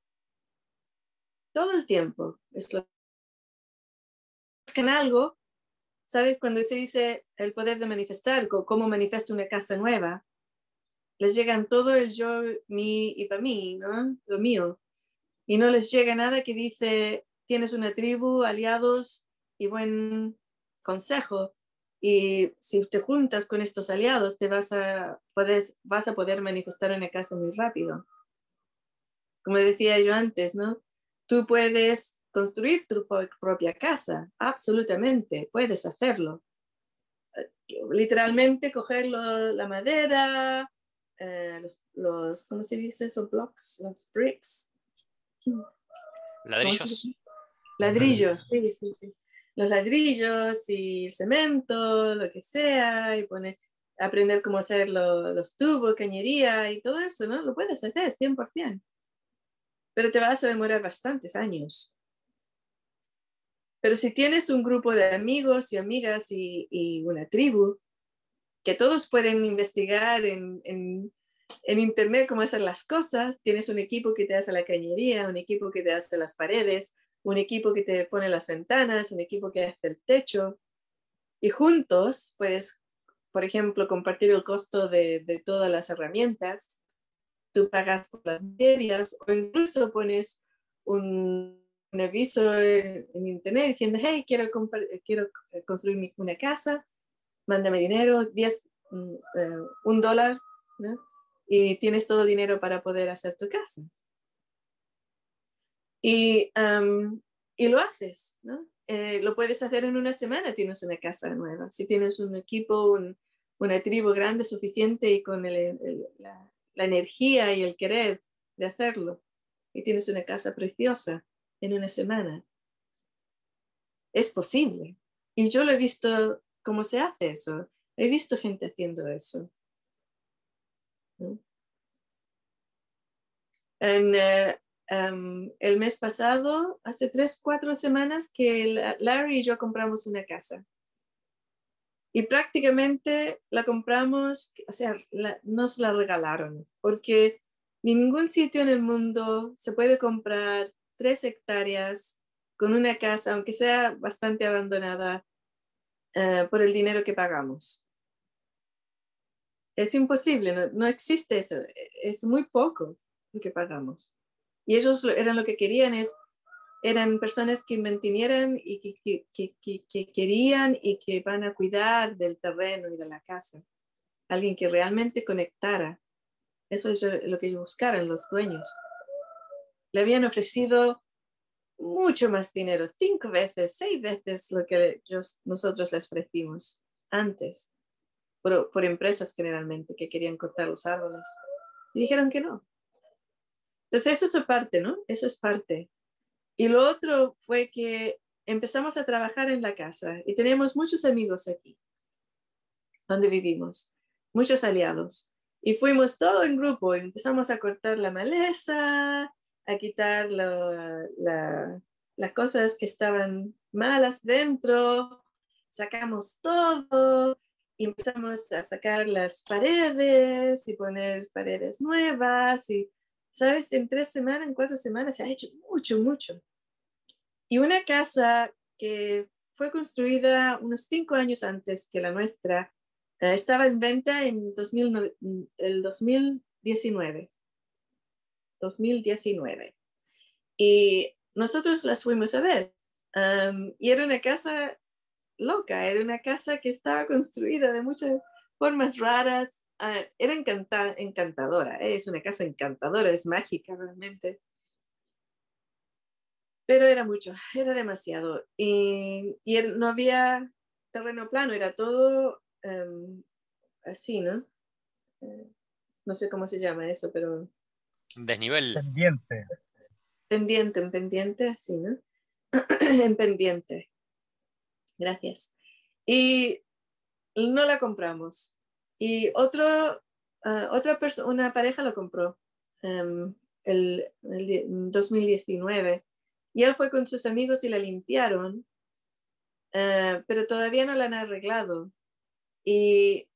Todo el tiempo. Es lo que en algo, ¿sabes? Cuando se dice el poder de manifestar, cómo manifiesto una casa nueva, les llegan todo el yo, mí y para mí, ¿no? Lo mío. Y no les llega nada que dice, tienes una tribu, aliados y buen consejo. Y si te juntas con estos aliados, te vas a, puedes, vas a poder manifestar una casa muy rápido. Como decía yo antes, ¿no? Tú puedes construir tu propia casa, absolutamente, puedes hacerlo. Literalmente coger la madera, eh, los, los, ¿cómo se dice esos blocks? Los bricks. Ladrillos. Ladrillos, sí, sí, sí los ladrillos y cemento, lo que sea, y poner, aprender cómo hacer los tubos, cañería y todo eso, ¿no? Lo puedes hacer 100%. Pero te vas a demorar bastantes años. Pero si tienes un grupo de amigos y amigas y, una tribu, que todos pueden investigar en, en, en, internet cómo hacer las cosas, tienes un equipo que te hace la cañería, un equipo que te hace las paredes, un equipo que te pone las ventanas, un equipo que hace el techo, y juntos puedes, por ejemplo, compartir el costo de, todas las herramientas, tú pagas por las materias o incluso pones un, aviso en, internet diciendo, hey, quiero, quiero construir una casa, mándame dinero, 10, mm, eh, un dólar, y tienes todo el dinero para poder hacer tu casa. Y, y lo haces, ¿no? Eh, lo puedes hacer en una semana, tienes una casa nueva. Si tienes un equipo, una tribu grande suficiente y con la, la, energía y el querer de hacerlo, y tienes una casa preciosa en una semana. Es posible. Y yo lo he visto cómo se hace eso. He visto gente haciendo eso. En, el mes pasado, hace tres, cuatro semanas, que Larry y yo compramos una casa. Y prácticamente la compramos, o sea, nos la regalaron, porque ningún sitio en el mundo se puede comprar tres hectáreas con una casa, aunque sea bastante abandonada, eh, por el dinero que pagamos. Es imposible, no, no existe eso, es muy poco lo que pagamos. Y ellos eran lo que querían, es, eran personas que mantuvieran y que, que, que, que, querían y que van a cuidar del terreno y de la casa. Alguien que realmente conectara. Eso es lo que ellos buscaron los dueños. Le habían ofrecido mucho más dinero, cinco veces, seis veces lo que nosotros les ofrecimos antes, por, por empresas generalmente que querían cortar los árboles. Y dijeron que no, entonces, eso es parte, ¿no? Eso es parte. Y lo otro fue que empezamos a trabajar en la casa y tenemos muchos amigos aquí, donde vivimos, muchos aliados. Y fuimos todo en grupo, empezamos a cortar la maleza, a quitar las cosas que estaban malas dentro, sacamos todo y empezamos a sacar las paredes y poner paredes nuevas y, ¿sabes? En tres semanas, en cuatro semanas se ha hecho mucho, mucho. Y una casa que fue construida unos cinco años antes que la nuestra, eh, estaba en venta en el 2019. 2019. Y nosotros las fuimos a ver. y era una casa loca, era una casa que estaba construida de muchas formas raras. Ah, era encantadora, ¿eh? es una casa encantadora, es mágica realmente. Pero era mucho, era demasiado. Y, y no había terreno plano, era todo así, ¿no? Eh, no sé cómo se llama eso, pero... Desnivel. Pendiente. Pendiente, en pendiente, así, ¿no? *clears throat* en pendiente. Gracias. Y no la compramos. Y otro, ah, otra persona, una pareja lo compró en el, el 2019. Y él fue con sus amigos y la limpiaron, ah, pero todavía no la han arreglado. Y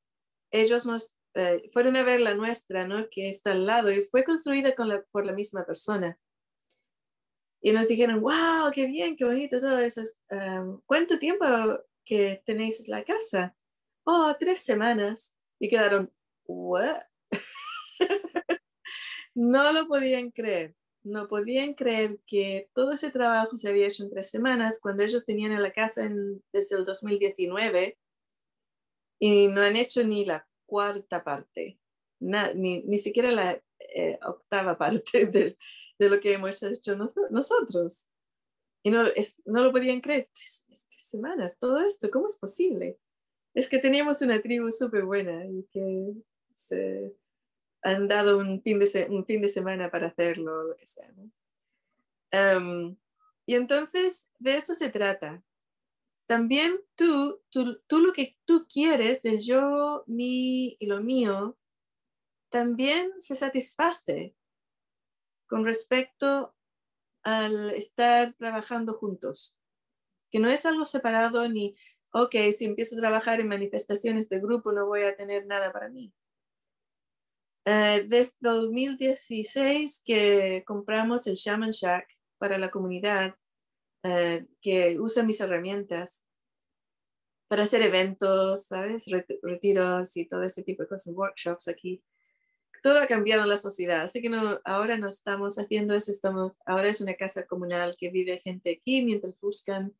ellos nos eh, fueron a ver la nuestra, ¿no? Que está al lado y fue construida con la, por la misma persona. Y nos dijeron, wow, qué bien, qué bonito todo eso. Um, ¿Cuánto tiempo que tenéis la casa? Oh, tres semanas. Y quedaron, what? *laughs* no lo podían creer. No podían creer que todo ese trabajo se había hecho en tres semanas cuando ellos tenían la casa en, desde el 2019 y no han hecho ni la cuarta parte, ni, ni, siquiera la eh, octava parte *laughs* de, de, lo que hemos hecho nosotros. Y no, es, no lo podían creer. Tres, semanas, todo esto, ¿cómo es posible? Es que teníamos una tribu súper buena y que se han dado un fin de, un fin de semana para hacerlo, lo que sea. y entonces de eso se trata, también tú, tú, tú, lo que tú quieres, el yo, mi y lo mío, también se satisface con respecto al estar trabajando juntos. Que no es algo separado ni, ok, si empiezo a trabajar en manifestaciones de grupo no voy a tener nada para mí. Eh, desde 2016 que compramos el Shaman Shack para la comunidad, eh, que usa mis herramientas para hacer eventos, ¿sabes? Retiros y todo ese tipo de cosas, workshops aquí. Todo ha cambiado en la sociedad, así que no, ahora no estamos haciendo eso, estamos, ahora es una casa comunal que vive gente aquí mientras buscan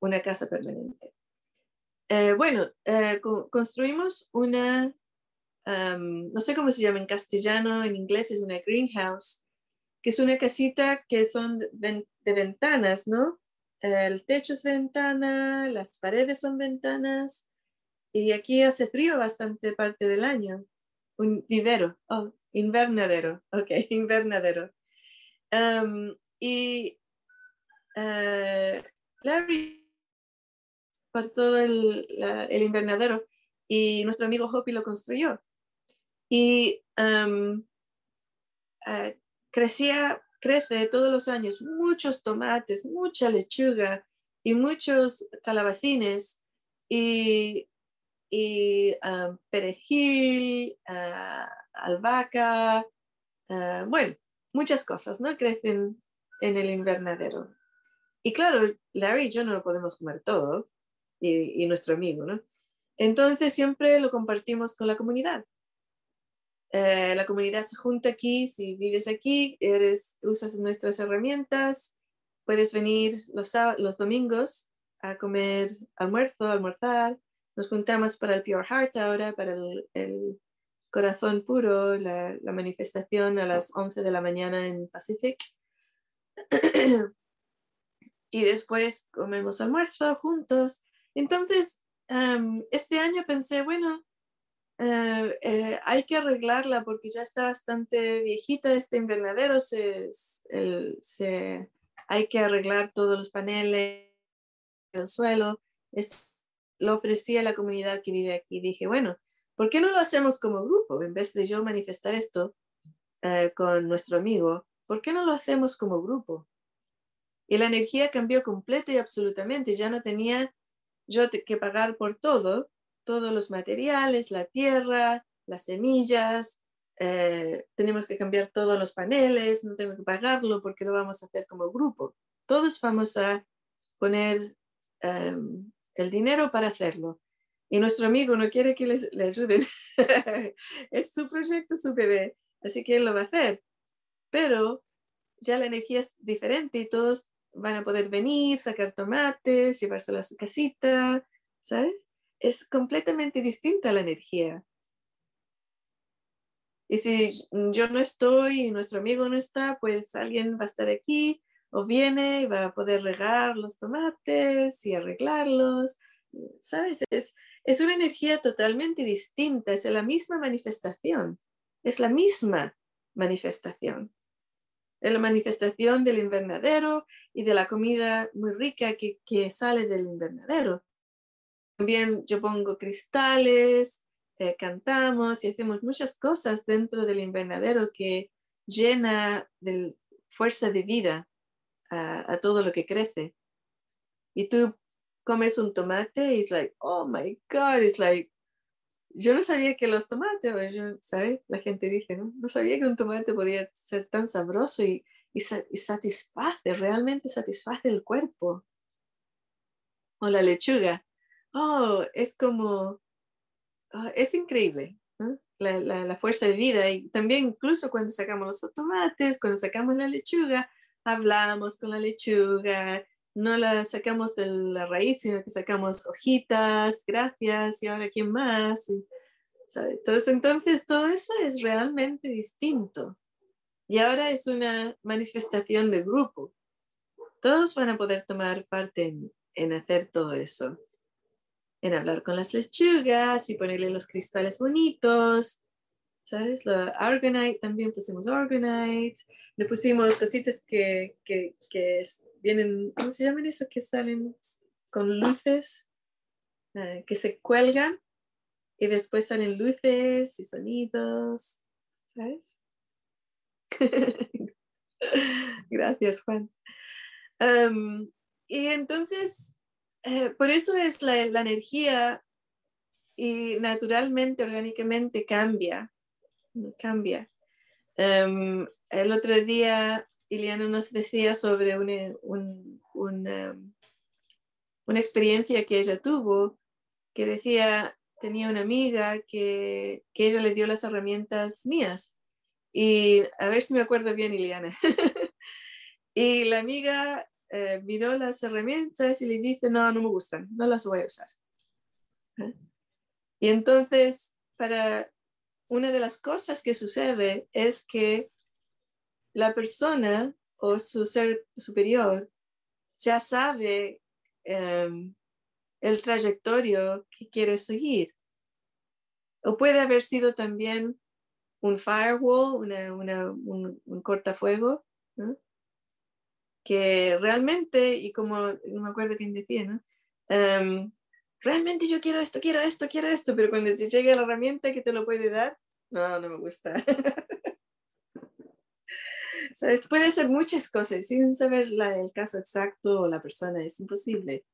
una casa permanente. Eh, bueno, eh, construimos una, no sé cómo se llama en castellano, en inglés es una greenhouse, que es una casita que son de, ventanas, ¿no? El techo es ventana, las paredes son ventanas y aquí hace frío bastante parte del año. Un vivero, oh, invernadero, *laughs* ok, invernadero. y uh, Larry todo el, el, invernadero y nuestro amigo Hopi lo construyó. Y um, crecía, crece todos los años muchos tomates, mucha lechuga y muchos calabacines y, ah, perejil, uh, albahaca, ah, bueno, muchas cosas, ¿no? Crecen en el invernadero. Y claro, Larry y yo no lo podemos comer todo, y, nuestro amigo, ¿no? Entonces siempre lo compartimos con la comunidad. Eh, la comunidad se junta aquí, si vives aquí, eres, usas nuestras herramientas, puedes venir los, domingos a comer almuerzo, almorzar. Nos juntamos para el Pure Heart ahora, para el, corazón puro, la, manifestación a las 11 de la mañana en Pacific. *clears throat* y después comemos almuerzo juntos. Entonces, este año pensé, bueno, eh, eh, hay que arreglarla porque ya está bastante viejita este invernadero, se, se hay que arreglar todos los paneles, el suelo. Esto lo ofrecí a la comunidad que vive aquí. Dije, bueno, ¿por qué no lo hacemos como grupo? En vez de yo manifestar esto eh, con nuestro amigo, ¿por qué no lo hacemos como grupo? Y la energía cambió completa y absolutamente. Ya no tenía yo que pagar por todo, todos los materiales, la tierra, las semillas, eh, tenemos que cambiar todos los paneles, no tengo que pagarlo porque lo vamos a hacer como grupo. Todos vamos a poner em, el dinero para hacerlo. Y nuestro amigo no quiere que les, le ayuden. *laughs* es su proyecto, su bebé, así que él lo va a hacer. Pero ya la energía es diferente y todos van a poder venir, sacar tomates, llevárselo a su casita, ¿sabes? Es completamente distinta la energía. Y si yo no estoy y nuestro amigo no está, pues alguien va a estar aquí o viene y va a poder regar los tomates y arreglarlos. ¿Sabes? Es, es una energía totalmente distinta, es la misma manifestación, es la misma manifestación. La manifestación del invernadero y de la comida muy rica que, que sale del invernadero. También yo pongo cristales, eh, cantamos y hacemos muchas cosas dentro del invernadero que llena de fuerza de vida a, todo lo que crece. Y tú comes un tomate y es like, oh my God, es like, yo no sabía que los tomates, ¿sabes? La gente dice, ¿no? No sabía que un tomate podía ser tan sabroso y, y, y satisface, realmente satisface el cuerpo. O la lechuga. Oh, es como Ah, es increíble la, la, fuerza de vida. Y también incluso cuando sacamos los tomates, cuando sacamos la lechuga, hablamos con la lechuga, no la sacamos de la raíz, sino que sacamos hojitas, gracias, y ahora quién más. Entonces, entonces todo eso es realmente distinto. Y ahora es una manifestación de grupo. Todos van a poder tomar parte en, hacer todo eso en hablar con las lechugas y ponerle los cristales bonitos. ¿Sabes? La Argonite, también pusimos Argonite. Le pusimos cositas que, que vienen, ¿cómo se llaman eso? Que salen con luces, eh, que se cuelgan y después salen luces y sonidos. ¿Sabes? *laughs* Gracias, Juan. y entonces eh, por eso es la, energía y naturalmente, orgánicamente cambia, cambia. Em, el otro día Iliana nos decía sobre una, una, una, experiencia que ella tuvo, que decía, tenía una amiga que, que ella le dio las herramientas mías. Y a ver si me acuerdo bien, Iliana. *laughs* y la amiga eh, miró las herramientas y le dice, no, no me gustan, no las voy a usar. ¿Eh? Y entonces, para una de las cosas que sucede es que la persona o su ser superior ya sabe em, el trayectorio que quiere seguir. O puede haber sido también un firewall, un, un cortafuego, ¿no? que realmente, y como no me acuerdo quién decía, ¿no? Em, realmente yo quiero esto, quiero esto, quiero esto, pero cuando te llega la herramienta que te lo puede dar, no, no me gusta. *laughs* ¿Sabes? Puede ser muchas cosas sin saber el caso exacto o la persona, es imposible.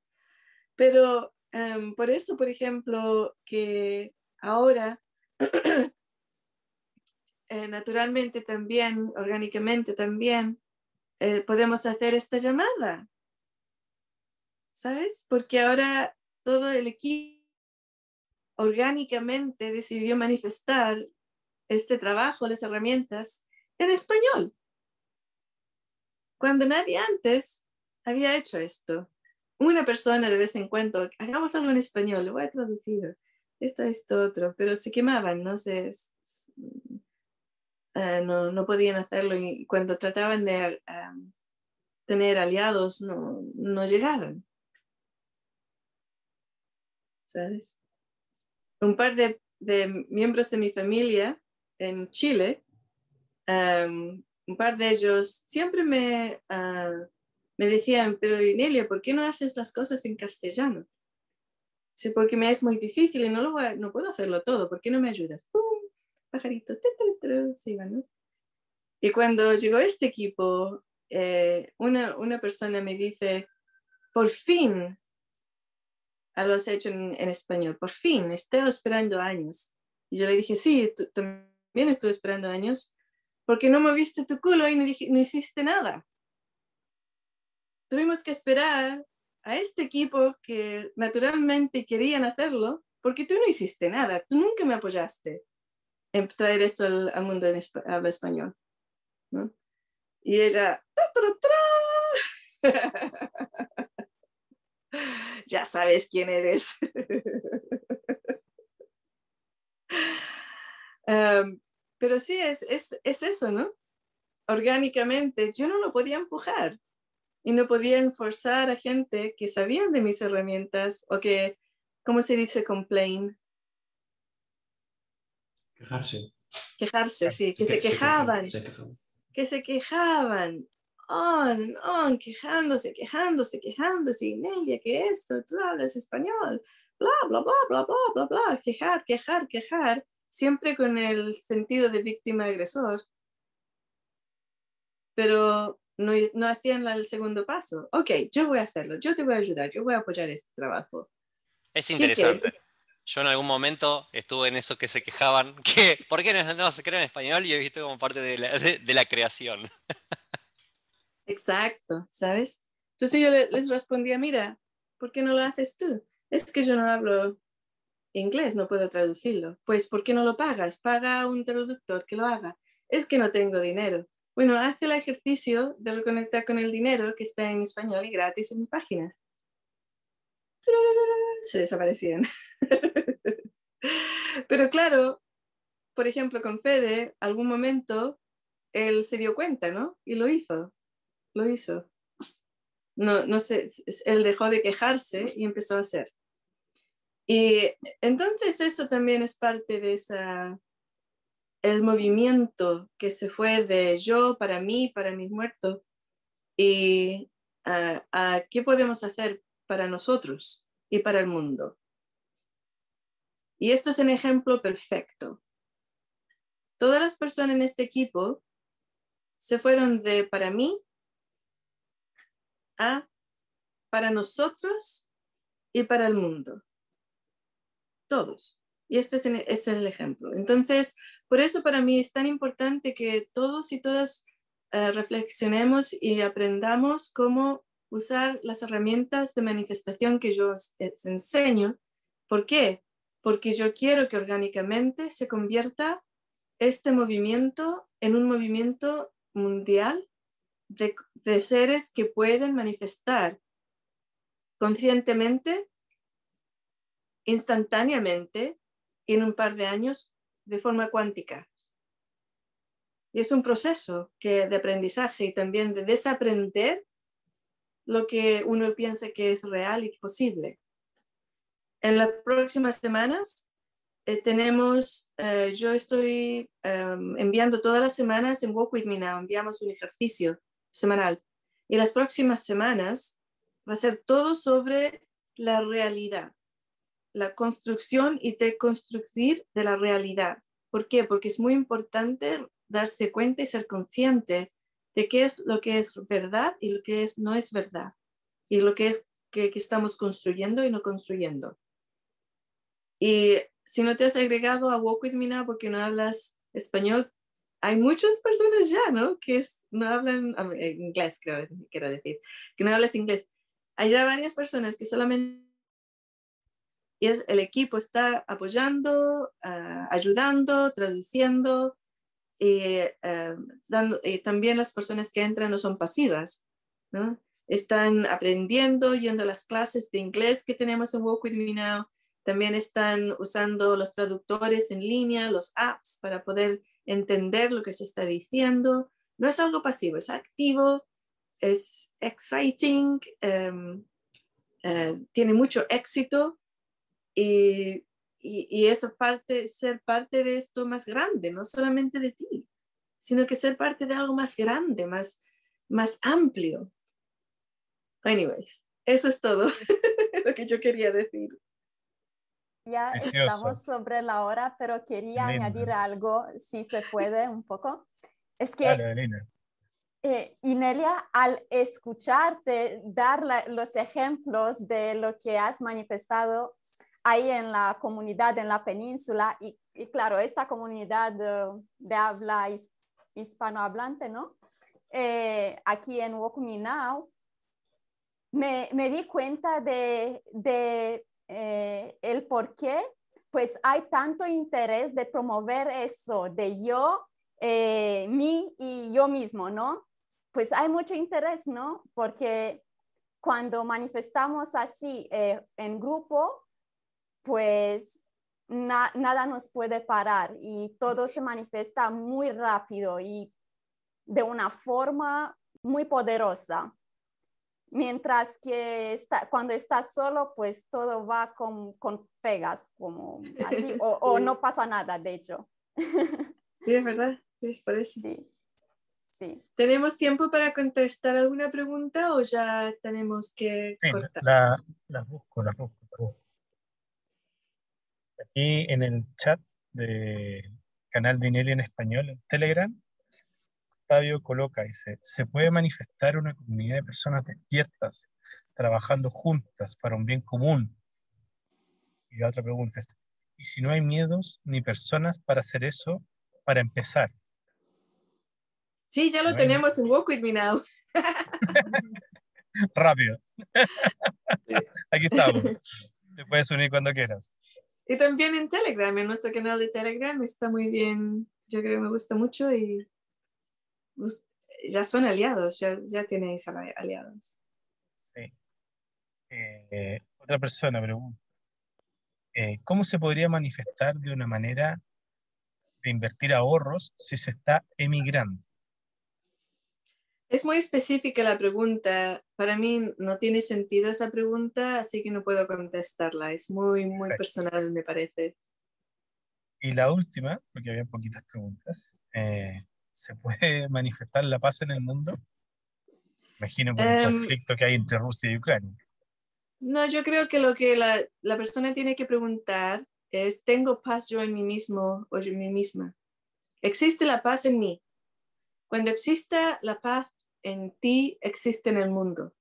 Pero em, por eso, por ejemplo, que ahora, *clears throat* eh, naturalmente también, orgánicamente también, eh, podemos hacer esta llamada. ¿Sabes? Porque ahora todo el equipo orgánicamente decidió manifestar este trabajo, las herramientas, en español. Cuando nadie antes había hecho esto. Una persona de vez en cuando, hagamos algo en español, lo voy a traducir, esto, esto, otro, pero se quemaban, no sé, eh, no, no, podían hacerlo y cuando trataban de tener aliados no, no llegaban. ¿Sabes? Un par de, de, miembros de mi familia en Chile, un par de ellos siempre me, uh, me decían, pero Inelia, ¿por qué no haces las cosas en castellano? Sí, porque me es muy difícil y no, lo no puedo hacerlo todo. ¿Por qué no me ayudas? ¡Pum! Pajarito. Y cuando llegó este equipo, eh, una, una, persona me dice, por fin lo has hecho en, en, español, por fin, he estado esperando años. Y yo le dije, sí, también estuve esperando años, porque no moviste tu culo y no, no hiciste nada. Tuvimos que esperar a este equipo que naturalmente querían hacerlo, porque tú no hiciste nada, tú nunca me apoyaste en traer esto al, mundo en español. ¿no? Y ella, *laughs* ya sabes quién eres. um, *laughs* pero sí, es, es, es eso, ¿no? Orgánicamente, yo no lo podía empujar y no podía forzar a gente que sabían de mis herramientas o que, ¿cómo se dice complain? Quejarse. Quejarse, sí, que se, quejaban, Que se quejaban. On, on, quejándose, quejándose, quejándose. Nelia, que esto, tú hablas español. Bla, bla, bla, bla, bla, bla, bla. Quejar, quejar, quejar. Siempre con el sentido de víctima-agresor. Pero no, no hacían el segundo paso. Ok, yo voy a hacerlo, yo te voy a ayudar, yo voy a apoyar este trabajo. Es interesante. Yo en algún momento estuve en eso que se quejaban, *laughs* que ¿por qué no, se crea en español? Y he visto como parte de la, de, la creación. *laughs* Exacto, ¿sabes? Entonces yo les respondía, mira, ¿por qué no lo haces tú? Es que yo no hablo inglés, no puedo traducirlo. Pues, ¿por qué no lo pagas? Paga a un traductor que lo haga. Es que no tengo dinero. Bueno, hace el ejercicio de reconectar con el dinero que está en español y gratis en mi página. Se desaparecían. *laughs* Pero claro, por ejemplo, con Fede, algún momento él se dio cuenta, ¿no? Y lo hizo. Lo hizo. No, no sé, él dejó de quejarse y empezó a hacer. Y entonces eso también es parte de esa el movimiento que se fue de yo para mí, para mis muertos, y a, qué podemos hacer para nosotros y para el mundo. Y esto es un ejemplo perfecto. Todas las personas en este equipo se fueron de para mí a para nosotros y para el mundo. Todos. Y este es, el ejemplo. Entonces, por eso para mí es tan importante que todos y todas eh, reflexionemos y aprendamos cómo usar las herramientas de manifestación que yo os, enseño. ¿Por qué? Porque yo quiero que orgánicamente se convierta este movimiento en un movimiento mundial de, de seres que pueden manifestar conscientemente, instantáneamente, en un par de años de forma cuántica. Y es un proceso que, de aprendizaje y también de desaprender lo que uno piensa que es real y posible. En las próximas semanas eh, tenemos, eh, yo estoy em, enviando todas las semanas en Walk With Me Now, enviamos un ejercicio semanal. Y las próximas semanas va a ser todo sobre la realidad la construcción y deconstruir de la realidad. ¿Por qué? Porque es muy importante darse cuenta y ser consciente de qué es lo que es verdad y lo que es, no es verdad. Y lo que es que, estamos construyendo y no construyendo. Y si no te has agregado a Walk With Me porque no hablas español, hay muchas personas ya, ¿no? Que no hablan inglés, creo, quiero decir, que no hablas inglés. Hay ya varias personas que solamente y es, el equipo está apoyando, ah, ayudando, traduciendo, y, eh, dando, y también las personas que entran no son pasivas, ¿no? están aprendiendo, yendo a las clases de inglés que tenemos en Walk With Me Now, también están usando los traductores en línea, los apps para poder entender lo que se está diciendo. No es algo pasivo, es activo, es exciting, em, eh, tiene mucho éxito y, y, eso parte, ser parte de esto más grande, no solamente de ti, sino que ser parte de algo más grande, más, más amplio. anyways, eso es todo *laughs* lo que yo quería decir. Ya Precioso. estamos sobre la hora, pero quería Lindo. añadir algo, si se puede, un poco. Es que Dale, eh, Inelia, al escucharte dar la- los ejemplos de lo que has manifestado ahí en la comunidad, en la península, y, y claro, esta comunidad eh, de habla his- hispanohablante, ¿no? Eh, aquí en Now, me, me di cuenta de, de eh, el por qué, pues hay tanto interés de promover eso, de yo, eh, mí y yo mismo, ¿no? Pues hay mucho interés, ¿no? Porque cuando manifestamos así eh, en grupo, pues na- nada nos puede parar y todo se manifiesta muy rápido y de una forma muy poderosa. Mientras que está, cuando estás solo, pues todo va con, con pegas, como así, *laughs* o, no pasa nada, de hecho. *laughs* Sí, es verdad, es por eso. Sí, sí. ¿Tenemos tiempo para contestar alguna pregunta o ya tenemos que Sí, cortar? la- busco, las busco. Aquí en el chat del canal de Inelia en español, en Telegram, Octavio coloca, dice, ¿se puede manifestar una comunidad de personas despiertas, trabajando juntas para un bien común? Y la otra pregunta es, ¿y si no hay miedos ni personas para hacer eso, para empezar? Sí, ya lo Bueno. tenemos en Walk With Me Now. Rápido. *laughs* Aquí estamos. Te puedes unir cuando quieras. Y también en Telegram, en nuestro canal de Telegram está muy bien, yo creo que me gusta mucho y ya son aliados, ya, ya tenéis ali- aliados. Sí. Eh, otra persona pregunta, eh, ¿cómo se podría manifestar de una manera de invertir ahorros si se está emigrando? Es muy específica la pregunta. Para mí no tiene sentido esa pregunta, así que no puedo contestarla. Es muy, muy personal, me parece. Y la última, porque había poquitas preguntas, eh, ¿se puede *laughs* manifestar la paz en el mundo? Imagino por el Em, conflicto que hay entre Rusia y Ucrania. No, yo creo que lo que la, la persona tiene que preguntar es, ¿tengo paz yo en mí mismo o yo en mí misma? ¿Existe la paz en mí? Cuando exista la paz en ti, existe en el mundo.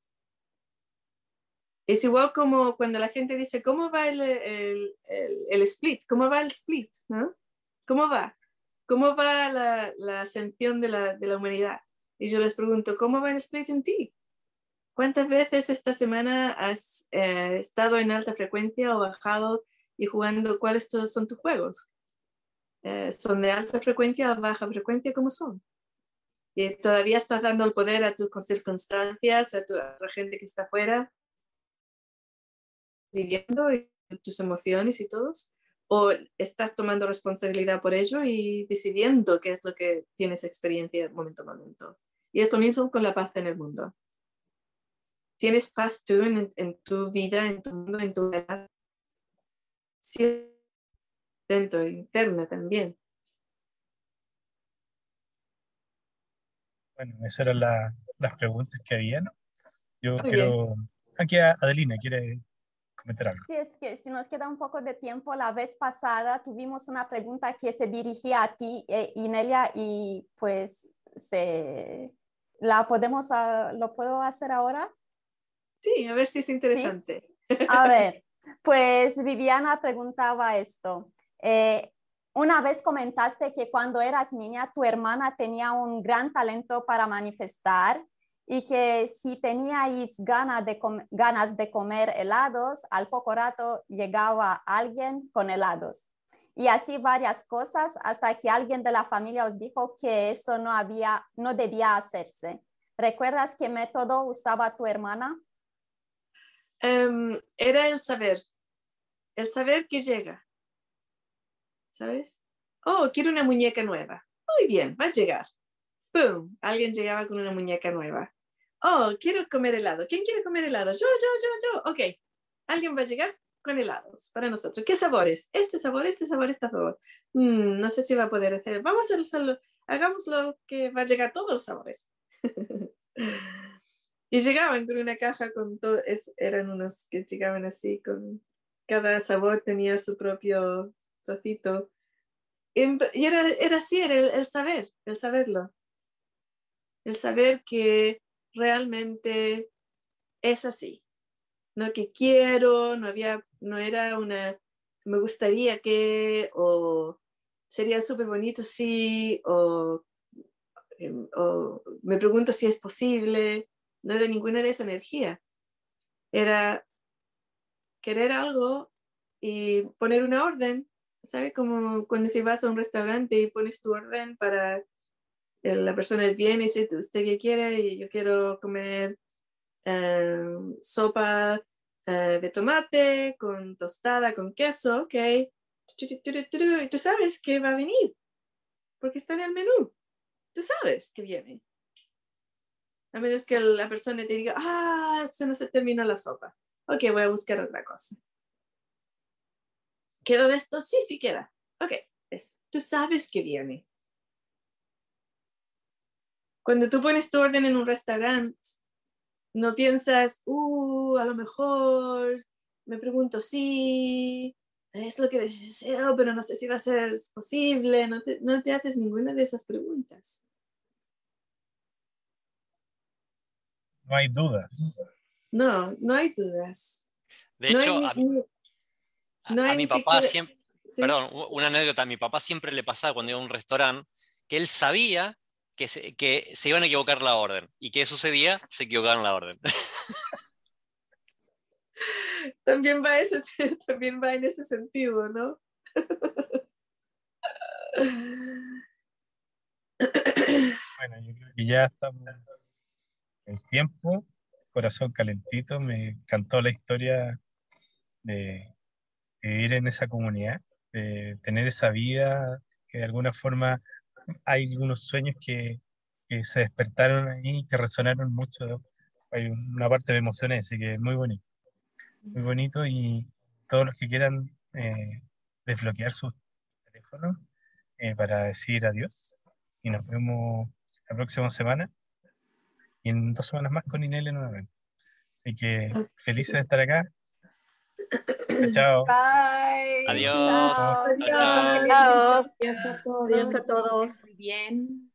Es igual como cuando la gente dice, ¿cómo va el, el- split? ¿Cómo va el split? ¿no? ¿Cómo va? ¿Cómo va la, la ascensión de la, de la humanidad? Y yo les pregunto, ¿cómo va el split en ti? ¿Cuántas veces esta semana has eh, estado en alta frecuencia o bajado y jugando? ¿Cuáles son tus juegos? Eh, ¿Son de alta frecuencia o baja frecuencia? ¿Cómo son? Y todavía estás dando el poder a tus circunstancias, a, tu, a la gente que está afuera, viviendo y tus emociones y todos. O estás tomando responsabilidad por ello y decidiendo qué es lo que tienes experiencia momento a momento. Y es lo mismo con la paz en el mundo. ¿Tienes paz tú en, en tu vida, en tu mundo, en tu vida? Sí, dentro, interna también. Bueno, esas eran la- las preguntas que había, ¿no? Yo Muy quiero... Aquí a- Adelina quiere comentar algo. Sí, es que si nos queda un poco de tiempo, la vez pasada tuvimos una pregunta que se dirigía a ti, eh, Inelia, y pues se, la podemos, ¿lo puedo hacer ahora? Sí, a ver si es interesante. A *laughs* ver, pues Viviana preguntaba esto. Eh, una vez comentaste que cuando eras niña tu hermana tenía un gran talento para manifestar y que si teníais ganas de, ganas de comer helados, al poco rato llegaba alguien con helados. Y así varias cosas hasta que alguien de la familia os dijo que eso no, había, no debía hacerse. ¿Recuerdas qué método usaba tu hermana? Em, era el saber, el saber que llega. ¿Sabes? Oh, quiero una muñeca nueva. Muy bien, va a llegar. ¡Pum! Alguien llegaba con una muñeca nueva. Oh, quiero comer helado. ¿Quién quiere comer helado? Yo, yo, yo, yo. Ok. Alguien va a llegar con helados para nosotros. ¿Qué sabores? Este sabor, este sabor, este sabor. Mm, no sé si va a poder hacer. Vamos a hacerlo. Hagámoslo que va a llegar todos los sabores. *laughs* Y llegaban con una caja con todo, es, eran unos que llegaban así, con cada sabor tenía su propio trocito. Y, era, era así, era el, saber, el saberlo. El saber que realmente es así. No que quiero, no había, no era una, me gustaría que, o sería súper bonito si, o, em, o me pregunto si es posible. No era ninguna de esa energía. Era querer algo y poner una orden, ¿sabes? Como cuando si vas a un restaurante y pones tu orden para la persona viene y dice, ¿usted qué quiere? Y yo quiero comer eh, sopa eh, de tomate con tostada, con queso, ¿ok? Y tú sabes que va a venir, porque está en el menú. Tú sabes que viene. A menos que la persona te diga, ah, se no se terminó la sopa. Ok, voy a buscar otra cosa. ¿Queda de esto? Sí, sí queda. Ok, es, tú sabes que viene. Cuando tú pones tu orden en un restaurante, no piensas, uh, a lo mejor me pregunto si es lo que deseo, pero no sé si va a ser posible. No te, no te haces ninguna de esas preguntas. No hay dudas. No, no hay dudas. De no hecho, hay a, ni- ni- a- no a hay mi papá siempre, ¿sí? perdón, una anécdota, a mi papá siempre le pasaba cuando iba a un restaurante que él sabía que se, que se iban a equivocar la orden. ¿Y qué sucedía? Se equivocaron la orden. *laughs* También va, ese, *laughs* también va en ese sentido, ¿no? Bueno, yo creo que ya estamos el tiempo, corazón calentito, me encantó la historia de vivir en esa comunidad, de tener esa vida, que de alguna forma hay algunos sueños que, que se despertaron ahí, que resonaron mucho, hay una parte de emociones, así que muy bonito, muy bonito y todos los que quieran eh, desbloquear sus teléfonos eh, para decir adiós. Y nos vemos la próxima semana. Y en dos semanas más con Inele nuevamente. Así que felices de estar acá. Chao. Bye. Adiós. Chao. Chao. Chao. Adiós a todos. Adiós a todos. Muy bien.